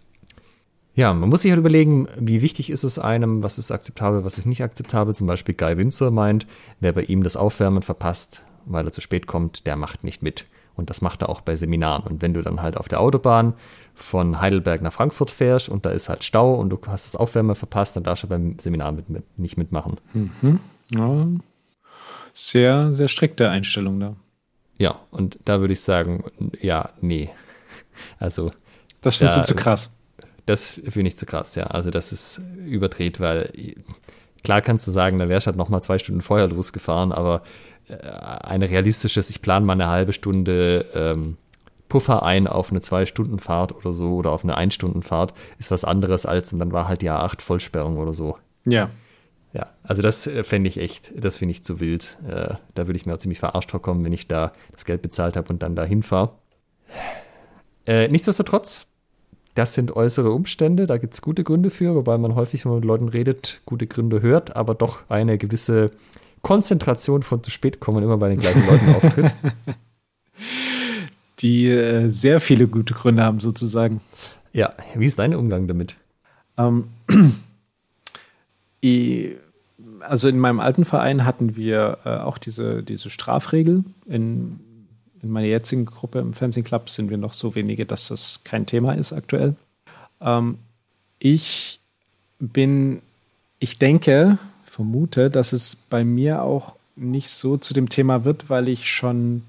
ja, man muss sich halt überlegen, wie wichtig ist es einem, was ist akzeptabel, was ist nicht akzeptabel. Zum Beispiel Guy Windsor meint, wer bei ihm das Aufwärmen verpasst, weil er zu spät kommt, der macht nicht mit. Und das macht er auch bei Seminaren. Und wenn du dann halt auf der Autobahn von Heidelberg nach Frankfurt fährst und da ist halt Stau und du hast das Aufwärmen verpasst, dann darfst du beim Seminar mit, mit, nicht mitmachen.
Mhm. Ja. Sehr, sehr strikte Einstellung da.
Ja, und da würde ich sagen, ja, nee. Also.
Das findest da, du zu krass.
Das finde ich zu krass, ja. Also, das ist überdreht, weil klar kannst du sagen, dann wärst du halt nochmal zwei Stunden vorher losgefahren, aber ein realistisches, ich plane mal eine halbe Stunde ähm, Puffer ein auf eine Zwei-Stunden-Fahrt oder so oder auf eine Ein-Stunden-Fahrt ist was anderes als und dann war halt die A8 Vollsperrung oder so.
Ja.
Ja, also das äh, fände ich echt, das finde ich zu wild. Äh, da würde ich mir auch ziemlich verarscht vorkommen, wenn ich da das Geld bezahlt habe und dann da hinfahre. Äh, nichtsdestotrotz, das sind äußere Umstände, da gibt es gute Gründe für, wobei man häufig, wenn man mit Leuten redet, gute Gründe hört, aber doch eine gewisse Konzentration von zu spät kommen immer bei den gleichen Leuten auftritt. [laughs]
Die äh, sehr viele gute Gründe haben, sozusagen.
Ja, wie ist dein Umgang damit?
Ähm, [clears throat] also in meinem alten Verein hatten wir äh, auch diese, diese Strafregel. In, in meiner jetzigen Gruppe im Fencing Club sind wir noch so wenige, dass das kein Thema ist aktuell. Ähm, ich bin, ich denke, vermute, dass es bei mir auch nicht so zu dem Thema wird, weil ich schon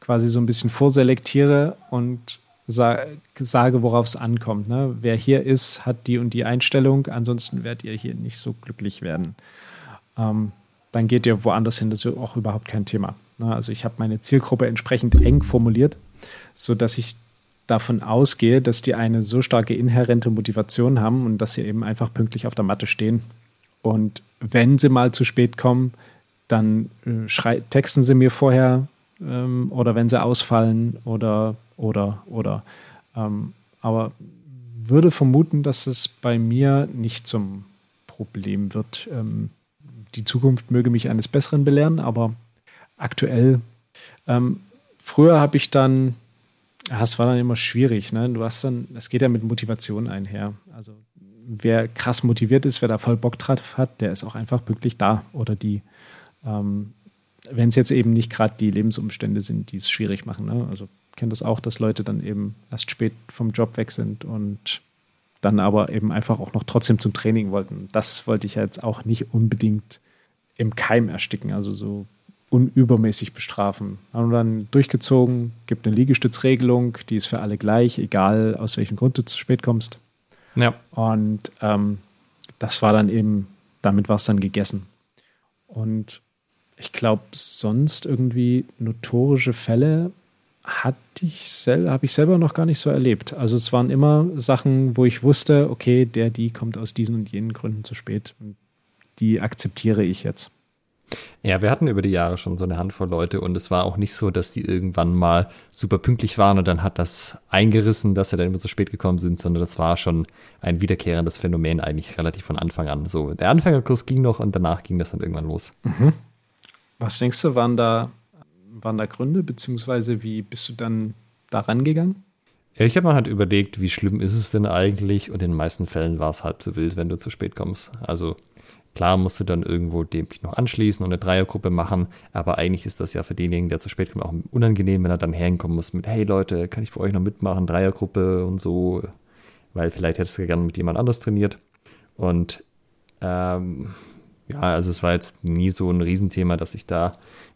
quasi so ein bisschen vorselektiere und sa sage, worauf es ankommt. Ne? Wer hier ist, hat die und die Einstellung, ansonsten werdet ihr hier nicht so glücklich werden. Ähm, dann geht ihr woanders hin, das ist auch überhaupt kein Thema. Ne? Also ich habe meine Zielgruppe entsprechend eng formuliert, sodass ich davon ausgehe, dass die eine so starke inhärente Motivation haben und dass sie eben einfach pünktlich auf der Matte stehen. Und wenn sie mal zu spät kommen, dann äh, texten sie mir vorher ähm, oder wenn sie ausfallen oder oder, oder. Ähm, aber würde vermuten, dass es bei mir nicht zum Problem wird. Ähm, die Zukunft möge mich eines Besseren belehren, aber aktuell, ähm, früher habe ich dann, ja, es war dann immer schwierig, ne? Du hast dann, es geht ja mit Motivation einher. Also wer krass motiviert ist, wer da voll Bock drauf hat, der ist auch einfach pünktlich da oder die. Ähm, wenn es jetzt eben nicht gerade die Lebensumstände sind, die es schwierig machen. Ne? Also kenne das auch, dass Leute dann eben erst spät vom Job weg sind und dann aber eben einfach auch noch trotzdem zum Training wollten. Das wollte ich jetzt auch nicht unbedingt im Keim ersticken, also so unübermäßig bestrafen. Haben wir dann durchgezogen, gibt eine Liegestützregelung, die ist für alle gleich, egal aus welchem Grund du zu spät kommst.
Ja.
Und ähm, das war dann eben, damit war es dann gegessen. Und ich glaube, sonst irgendwie notorische Fälle hatte ich sel habe ich selber noch gar nicht so erlebt. Also es waren immer Sachen, wo ich wusste, okay, der, die kommt aus diesen und jenen Gründen zu spät. Und die akzeptiere ich jetzt.
Ja, wir hatten über die Jahre schon so eine Handvoll Leute und es war auch nicht so, dass die irgendwann mal super pünktlich waren und dann hat das eingerissen, dass sie dann immer so spät gekommen sind, sondern das war schon ein wiederkehrendes Phänomen eigentlich relativ von Anfang an. So, der Anfängerkurs ging noch und danach ging das dann irgendwann los.
Mhm. Was denkst du, waren da waren da Gründe, beziehungsweise wie bist du dann da rangegangen?
Ja, ich habe mir halt überlegt, wie schlimm ist es denn eigentlich? Und in den meisten Fällen war es halb so wild, wenn du zu spät kommst. Also klar musst du dann irgendwo dem noch anschließen und eine Dreiergruppe machen, aber eigentlich ist das ja für denjenigen, der zu spät kommt, auch unangenehm, wenn er dann herkommen muss mit, hey Leute, kann ich für euch noch mitmachen, Dreiergruppe und so, weil vielleicht hättest du gerne mit jemand anders trainiert. Und ähm, ja, also es war jetzt nie so ein Riesenthema, dass ich da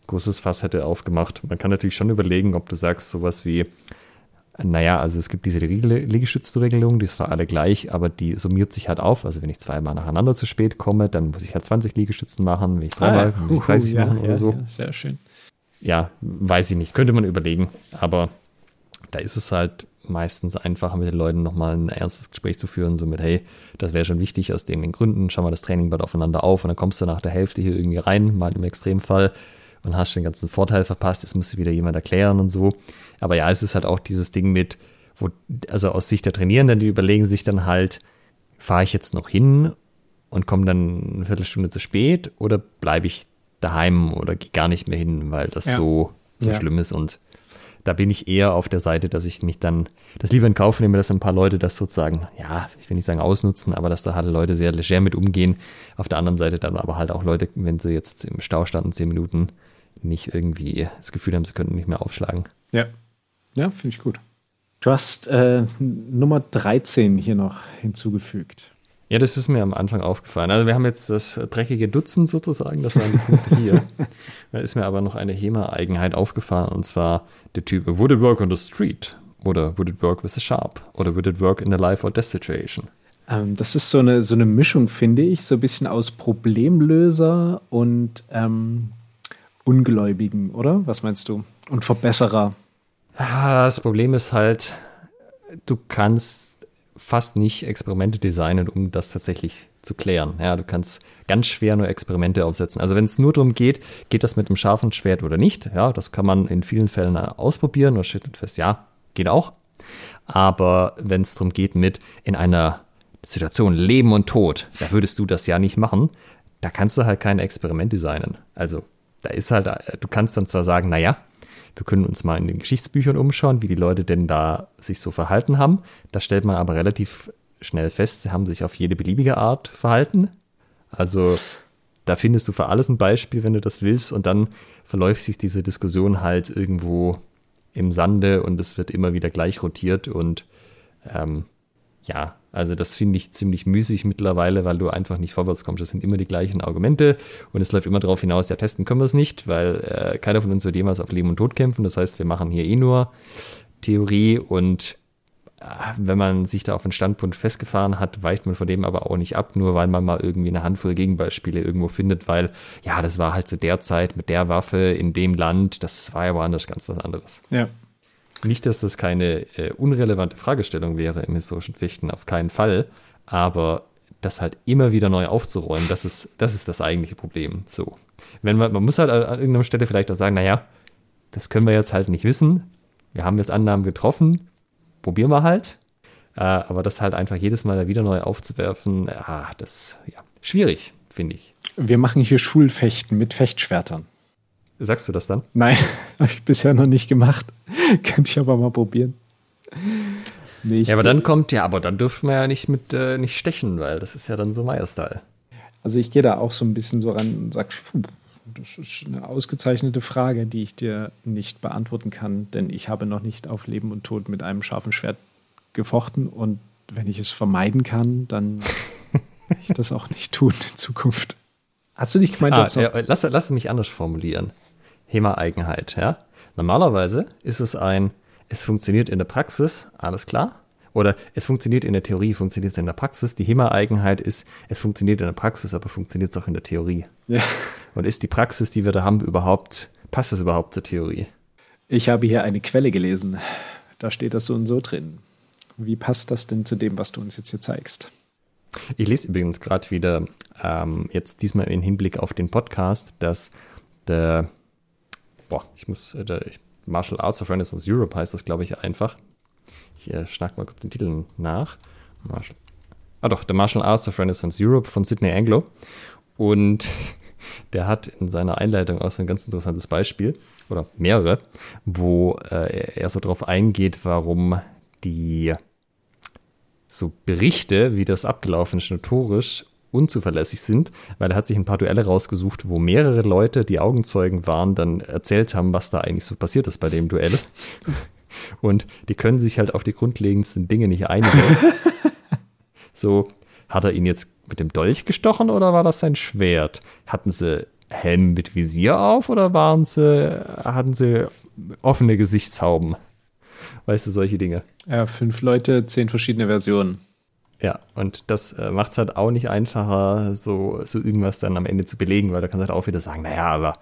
großes Fass hätte aufgemacht. Man kann natürlich schon überlegen, ob du sagst, sowas wie Naja, also es gibt diese Liegestützregelung, die ist für alle gleich, aber die summiert sich halt auf. Also wenn ich zweimal nacheinander zu spät komme, dann muss ich halt 20 Liegestützen machen. Wenn ich dreimal, ah, ja. muss ich 30 uh, machen ja, oder so. Ja,
sehr schön.
Ja, weiß ich nicht. Könnte man überlegen. Aber da ist es halt meistens einfacher, mit den Leuten nochmal ein ernstes Gespräch zu führen, so mit, hey, das wäre schon wichtig aus den Gründen, schau mal das Training bald aufeinander auf und dann kommst du nach der Hälfte hier irgendwie rein, mal im Extremfall und hast den ganzen Vorteil verpasst, jetzt musst du wieder jemand erklären und so. Aber ja, es ist halt auch dieses Ding mit, wo, also aus Sicht der Trainierenden, die überlegen sich dann halt, fahre ich jetzt noch hin und komme dann eine Viertelstunde zu spät oder bleibe ich daheim oder gehe gar nicht mehr hin, weil das ja. so, so ja. schlimm ist und da bin ich eher auf der Seite, dass ich mich dann das lieber in Kauf nehme, dass ein paar Leute das sozusagen, ja, ich will nicht sagen ausnutzen, aber dass da halt Leute sehr leger mit umgehen. Auf der anderen Seite dann aber halt auch Leute, wenn sie jetzt im Stau standen, zehn Minuten, nicht irgendwie das Gefühl haben, sie könnten nicht mehr aufschlagen.
Ja. Ja, finde ich gut. Du hast äh, Nummer 13 hier noch hinzugefügt.
Ja, das ist mir am Anfang aufgefallen. Also wir haben jetzt das dreckige Dutzend sozusagen, das waren die Punkte [laughs] hier. da ist mir aber noch eine HEMA-Eigenheit aufgefallen und zwar der Typ Would it work on the street? Oder Would it work with a sharp? Oder Would it work in a life or death situation?
Ähm, das ist so eine, so eine Mischung, finde ich, so ein bisschen aus Problemlöser und ähm, Ungläubigen, oder? Was meinst du? Und Verbesserer.
Das Problem ist halt, du kannst fast nicht Experimente designen, um das tatsächlich zu klären. Ja, du kannst ganz schwer nur Experimente aufsetzen. Also wenn es nur darum geht, geht das mit einem scharfen Schwert oder nicht, ja, das kann man in vielen Fällen ausprobieren und stellt fest, ja, geht auch. Aber wenn es darum geht mit in einer Situation Leben und Tod, da würdest du das ja nicht machen. Da kannst du halt kein Experiment designen. Also da ist halt, du kannst dann zwar sagen, naja, wir können uns mal in den Geschichtsbüchern umschauen, wie die Leute denn da sich so verhalten haben. Da stellt man aber relativ schnell fest, sie haben sich auf jede beliebige Art verhalten. Also da findest du für alles ein Beispiel, wenn du das willst. Und dann verläuft sich diese Diskussion halt irgendwo im Sande und es wird immer wieder gleich rotiert. Und ähm, ja, also das finde ich ziemlich müßig mittlerweile, weil du einfach nicht vorwärts kommst. Das sind immer die gleichen Argumente und es läuft immer darauf hinaus, ja, testen können wir es nicht, weil äh, keiner von uns wird jemals auf Leben und Tod kämpfen. Das heißt, wir machen hier eh nur Theorie und äh, wenn man sich da auf einen Standpunkt festgefahren hat, weicht man von dem aber auch nicht ab, nur weil man mal irgendwie eine Handvoll Gegenbeispiele irgendwo findet, weil ja, das war halt zu der Zeit mit der Waffe in dem Land, das war ja woanders ganz was anderes.
Ja.
Nicht, dass das keine äh, unrelevante Fragestellung wäre im historischen Fechten, auf keinen Fall. Aber das halt immer wieder neu aufzuräumen, das ist, das ist das eigentliche Problem. So. Wenn man, man muss halt an irgendeiner Stelle vielleicht auch sagen, naja, das können wir jetzt halt nicht wissen. Wir haben jetzt Annahmen getroffen, probieren wir halt. Äh, aber das halt einfach jedes Mal wieder neu aufzuwerfen, ah, das ja schwierig, finde ich.
Wir machen hier Schulfechten mit Fechtschwertern.
Sagst du das dann?
Nein, [laughs] habe ich bisher noch nicht gemacht. [laughs] Könnte ich aber mal probieren.
Nee, ja, aber dann kommt, ja, aber dann dürfen wir ja nicht mit äh, nicht stechen, weil das ist ja dann so Meier-Style.
Also ich gehe da auch so ein bisschen so ran und sage, das ist eine ausgezeichnete Frage, die ich dir nicht beantworten kann, denn ich habe noch nicht auf Leben und Tod mit einem scharfen Schwert gefochten und wenn ich es vermeiden kann, dann werde ich das auch nicht tun in Zukunft. Hast du nicht gemeint,
ah, ja, lass, lass mich anders formulieren. HEMA-Eigenheit, ja. Normalerweise ist es ein, es funktioniert in der Praxis, alles klar. Oder es funktioniert in der Theorie, funktioniert es in der Praxis. Die HEMA-Eigenheit ist, es funktioniert in der Praxis, aber funktioniert es auch in der Theorie. Ja. Und ist die Praxis, die wir da haben, überhaupt, passt es überhaupt zur Theorie?
Ich habe hier eine Quelle gelesen. Da steht das so und so drin. Wie passt das denn zu dem, was du uns jetzt hier zeigst?
Ich lese übrigens gerade wieder, ähm, jetzt diesmal im Hinblick auf den Podcast, dass der boah, ich muss, äh, Martial Arts of Renaissance Europe heißt das, glaube ich, einfach. Ich äh, schnack mal kurz den Titel nach. Martial, ah doch, der Martial Arts of Renaissance Europe von Sidney Anglo. Und [laughs] der hat in seiner Einleitung auch so ein ganz interessantes Beispiel, oder mehrere, wo äh, er so drauf eingeht, warum die so Berichte, wie das abgelaufen ist, notorisch unzuverlässig sind, weil er hat sich ein paar Duelle rausgesucht, wo mehrere Leute, die Augenzeugen waren, dann erzählt haben, was da eigentlich so passiert ist bei dem Duell. [laughs] Und die können sich halt auf die grundlegendsten Dinge nicht einigen. [laughs] so, hat er ihn jetzt mit dem Dolch gestochen oder war das sein Schwert? Hatten sie Helm mit Visier auf oder waren sie, hatten sie offene Gesichtshauben? Weißt du, solche Dinge.
Ja, fünf Leute, zehn verschiedene Versionen.
Ja, und das äh, macht es halt auch nicht einfacher, so, so irgendwas dann am Ende zu belegen, weil da kannst du halt auch wieder sagen, naja, aber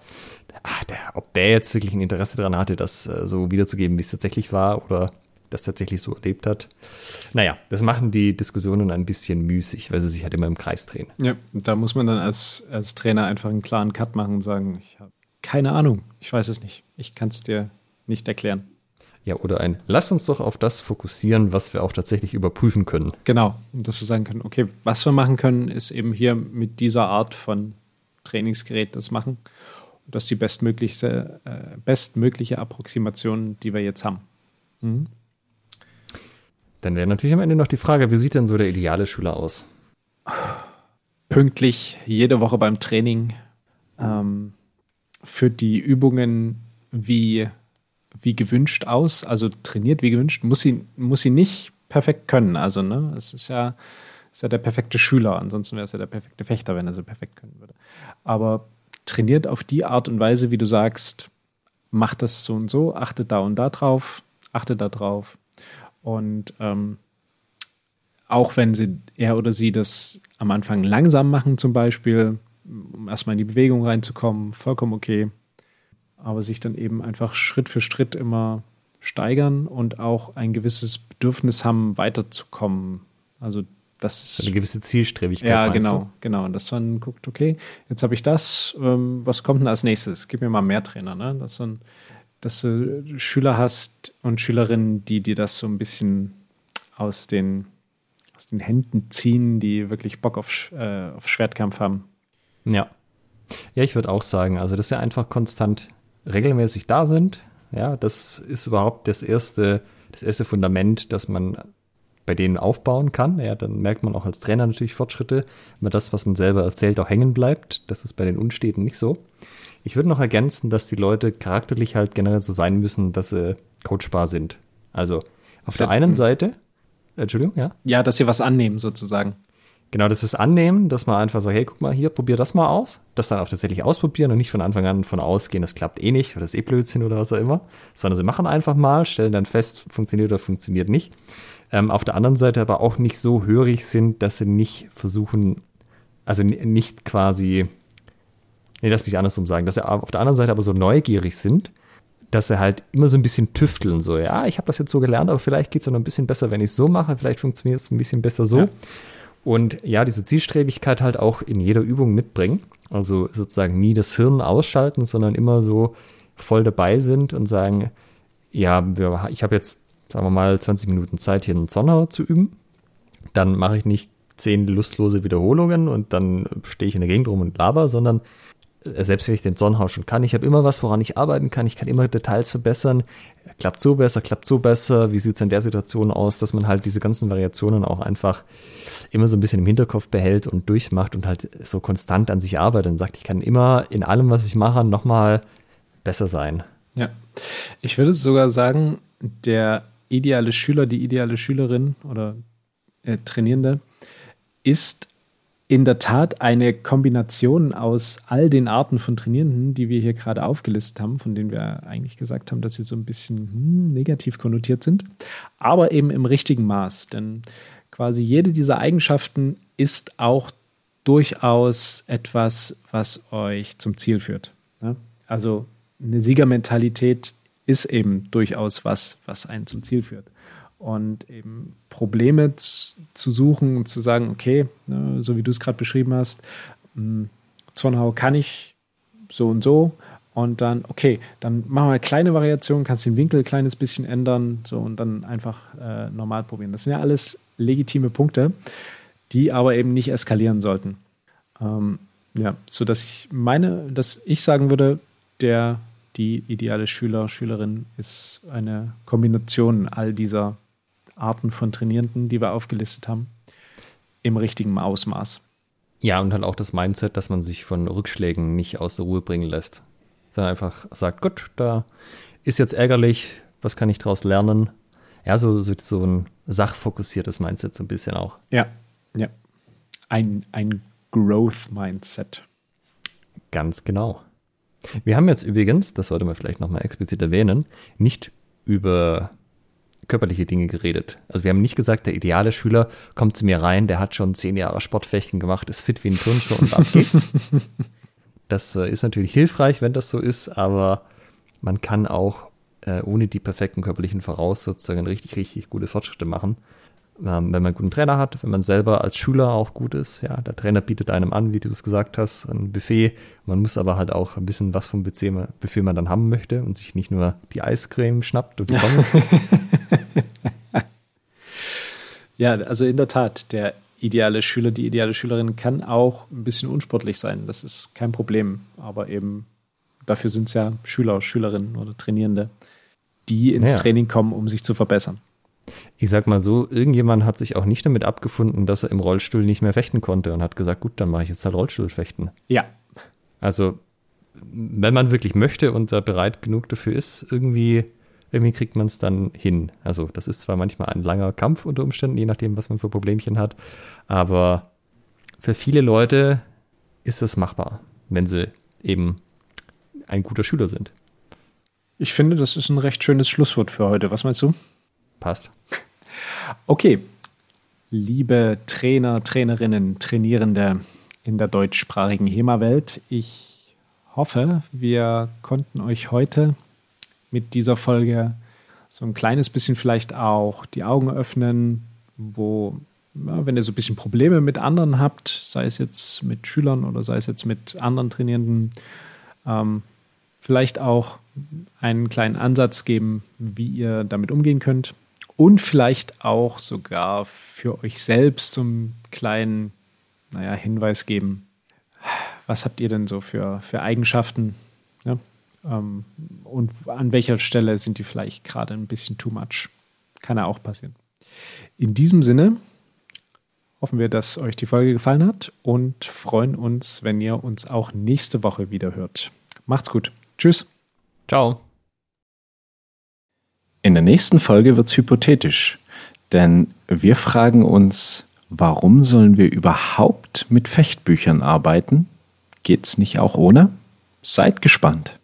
ach, der, ob der jetzt wirklich ein Interesse daran hatte, das äh, so wiederzugeben, wie es tatsächlich war oder das tatsächlich so erlebt hat. Naja, das machen die Diskussionen ein bisschen müßig, weil sie sich halt immer im Kreis drehen.
Ja, da muss man dann als, als Trainer einfach einen klaren Cut machen und sagen, ich habe keine Ahnung, ich weiß es nicht. Ich kann es dir nicht erklären.
Ja, oder ein, lass uns doch auf das fokussieren, was wir auch tatsächlich überprüfen können.
Genau, dass wir sagen können, okay, was wir machen können, ist eben hier mit dieser Art von Trainingsgerät das machen. Und das ist die bestmögliche, äh, bestmögliche Approximation, die wir jetzt haben. Mhm.
Dann wäre natürlich am Ende noch die Frage, wie sieht denn so der ideale Schüler aus?
Pünktlich, jede Woche beim Training, ähm, führt die Übungen wie wie gewünscht aus, also trainiert wie gewünscht, muss sie, muss sie nicht perfekt können. Also, ne, es ist ja, ist ja der perfekte Schüler, ansonsten wäre es ja der perfekte Fechter, wenn er so perfekt können würde. Aber trainiert auf die Art und Weise, wie du sagst, macht das so und so, achtet da und da drauf, achtet da drauf. Und ähm, auch wenn sie, er oder sie das am Anfang langsam machen, zum Beispiel, um erstmal in die Bewegung reinzukommen, vollkommen okay aber sich dann eben einfach Schritt für Schritt immer steigern und auch ein gewisses Bedürfnis haben, weiterzukommen. Also das ist
eine gewisse Zielstrebigkeit.
Ja, genau, du? genau. Und dass man guckt, okay, jetzt habe ich das, ähm, was kommt denn als nächstes? Gib mir mal mehr Trainer, ne? Dass, man, dass du Schüler hast und Schülerinnen, die dir das so ein bisschen aus den, aus den Händen ziehen, die wirklich Bock auf, äh, auf Schwertkampf haben.
Ja. Ja, ich würde auch sagen, also das ist ja einfach konstant regelmäßig da sind. Ja, das ist überhaupt das erste, das erste Fundament, das man bei denen aufbauen kann. Ja, dann merkt man auch als Trainer natürlich Fortschritte, wenn das, was man selber erzählt, auch hängen bleibt. Das ist bei den Unsteten nicht so. Ich würde noch ergänzen, dass die Leute charakterlich halt generell so sein müssen, dass sie coachbar sind. Also auf der einen Seite, Entschuldigung, ja?
Ja, dass sie was annehmen sozusagen.
Genau, das ist annehmen, dass man einfach so, hey, guck mal hier, probier das mal aus. Das dann auch tatsächlich ausprobieren und nicht von Anfang an von ausgehen, das klappt eh nicht oder das ist eh Blödsinn oder was auch immer. Sondern sie machen einfach mal, stellen dann fest, funktioniert oder funktioniert nicht. Ähm, auf der anderen Seite aber auch nicht so hörig sind, dass sie nicht versuchen, also nicht quasi, nee, lass mich andersrum sagen, dass sie auf der anderen Seite aber so neugierig sind, dass sie halt immer so ein bisschen tüfteln, so, ja, ich habe das jetzt so gelernt, aber vielleicht geht es ja noch ein bisschen besser, wenn ich es so mache, vielleicht funktioniert es ein bisschen besser so. Ja. Und ja, diese Zielstrebigkeit halt auch in jeder Übung mitbringen. Also sozusagen nie das Hirn ausschalten, sondern immer so voll dabei sind und sagen, ja, ich habe jetzt, sagen wir mal, 20 Minuten Zeit, hier einen Zonner zu üben. Dann mache ich nicht zehn lustlose Wiederholungen und dann stehe ich in der Gegend rum und laber, sondern selbst wenn ich den Sonnenhau schon kann, ich habe immer was, woran ich arbeiten kann. Ich kann immer Details verbessern. Klappt so besser, klappt so besser. Wie sieht es in der Situation aus, dass man halt diese ganzen Variationen auch einfach immer so ein bisschen im Hinterkopf behält und durchmacht und halt so konstant an sich arbeitet und sagt, ich kann immer in allem, was ich mache, nochmal besser sein.
Ja, ich würde sogar sagen, der ideale Schüler, die ideale Schülerin oder äh, Trainierende ist in der Tat eine Kombination aus all den Arten von Trainierenden, die wir hier gerade aufgelistet haben, von denen wir eigentlich gesagt haben, dass sie so ein bisschen hm, negativ konnotiert sind, aber eben im richtigen Maß. Denn quasi jede dieser Eigenschaften ist auch durchaus etwas, was euch zum Ziel führt. Also eine Siegermentalität ist eben durchaus was, was einen zum Ziel führt und eben Probleme zu suchen und zu sagen, okay, ne, so wie du es gerade beschrieben hast, hm, Zornhau kann ich so und so und dann, okay, dann machen wir eine kleine Variation, kannst den Winkel ein kleines bisschen ändern so und dann einfach äh, normal probieren. Das sind ja alles legitime Punkte, die aber eben nicht eskalieren sollten. Ähm, ja, so dass ich meine, dass ich sagen würde, der die ideale Schüler, Schülerin ist eine Kombination all dieser Arten von Trainierenden, die wir aufgelistet haben, im richtigen Ausmaß.
Ja, und halt auch das Mindset, dass man sich von Rückschlägen nicht aus der Ruhe bringen lässt. Sondern einfach sagt, gut, da ist jetzt ärgerlich, was kann ich daraus lernen? Ja, so, so, so ein sachfokussiertes Mindset so ein bisschen auch.
Ja, ja. Ein, ein Growth-Mindset.
Ganz genau. Wir haben jetzt übrigens, das sollte man vielleicht nochmal explizit erwähnen, nicht über körperliche Dinge geredet. Also wir haben nicht gesagt, der ideale Schüler kommt zu mir rein, der hat schon zehn Jahre Sportfechten gemacht, ist fit wie ein Turnschuh und ab geht's. [laughs] das äh, ist natürlich hilfreich, wenn das so ist, aber man kann auch äh, ohne die perfekten körperlichen Voraussetzungen richtig, richtig gute Fortschritte machen. Ähm, wenn man einen guten Trainer hat, wenn man selber als Schüler auch gut ist, ja, der Trainer bietet einem an, wie du es gesagt hast, ein Buffet. Man muss aber halt auch ein bisschen was vom Buffet man dann haben möchte und sich nicht nur die Eiscreme schnappt und die Pommes. [laughs] [laughs]
ja, also in der Tat, der ideale Schüler, die ideale Schülerin kann auch ein bisschen unsportlich sein. Das ist kein Problem. Aber eben dafür sind es ja Schüler, Schülerinnen oder Trainierende, die ins ja. Training kommen, um sich zu verbessern
ich sag mal so, irgendjemand hat sich auch nicht damit abgefunden, dass er im Rollstuhl nicht mehr fechten konnte und hat gesagt, gut, dann mache ich jetzt halt Rollstuhlfechten.
Ja.
Also, wenn man wirklich möchte und da bereit genug dafür ist, irgendwie, irgendwie kriegt man es dann hin. Also, das ist zwar manchmal ein langer Kampf unter Umständen, je nachdem, was man für Problemchen hat, aber für viele Leute ist es machbar, wenn sie eben ein guter Schüler sind.
Ich finde, das ist ein recht schönes Schlusswort für heute. Was meinst du?
Passt.
Okay. Liebe Trainer, Trainerinnen, Trainierende in der deutschsprachigen HEMA-Welt, ich hoffe, wir konnten euch heute mit dieser Folge so ein kleines bisschen vielleicht auch die Augen öffnen, wo, ja, wenn ihr so ein bisschen Probleme mit anderen habt, sei es jetzt mit Schülern oder sei es jetzt mit anderen Trainierenden, ähm, vielleicht auch einen kleinen Ansatz geben, wie ihr damit umgehen könnt und vielleicht auch sogar für euch selbst so einen kleinen naja, Hinweis geben. Was habt ihr denn so für, für Eigenschaften? Ähm, und an welcher Stelle sind die vielleicht gerade ein bisschen too much? Kann ja auch passieren. In diesem Sinne hoffen wir, dass euch die Folge gefallen hat und freuen uns, wenn ihr uns auch nächste Woche wieder hört. Macht's gut. Tschüss.
Ciao.
In der nächsten Folge wird es hypothetisch, denn wir fragen uns, warum sollen wir überhaupt mit Fechtbüchern arbeiten? Geht's nicht auch ohne? Seid gespannt.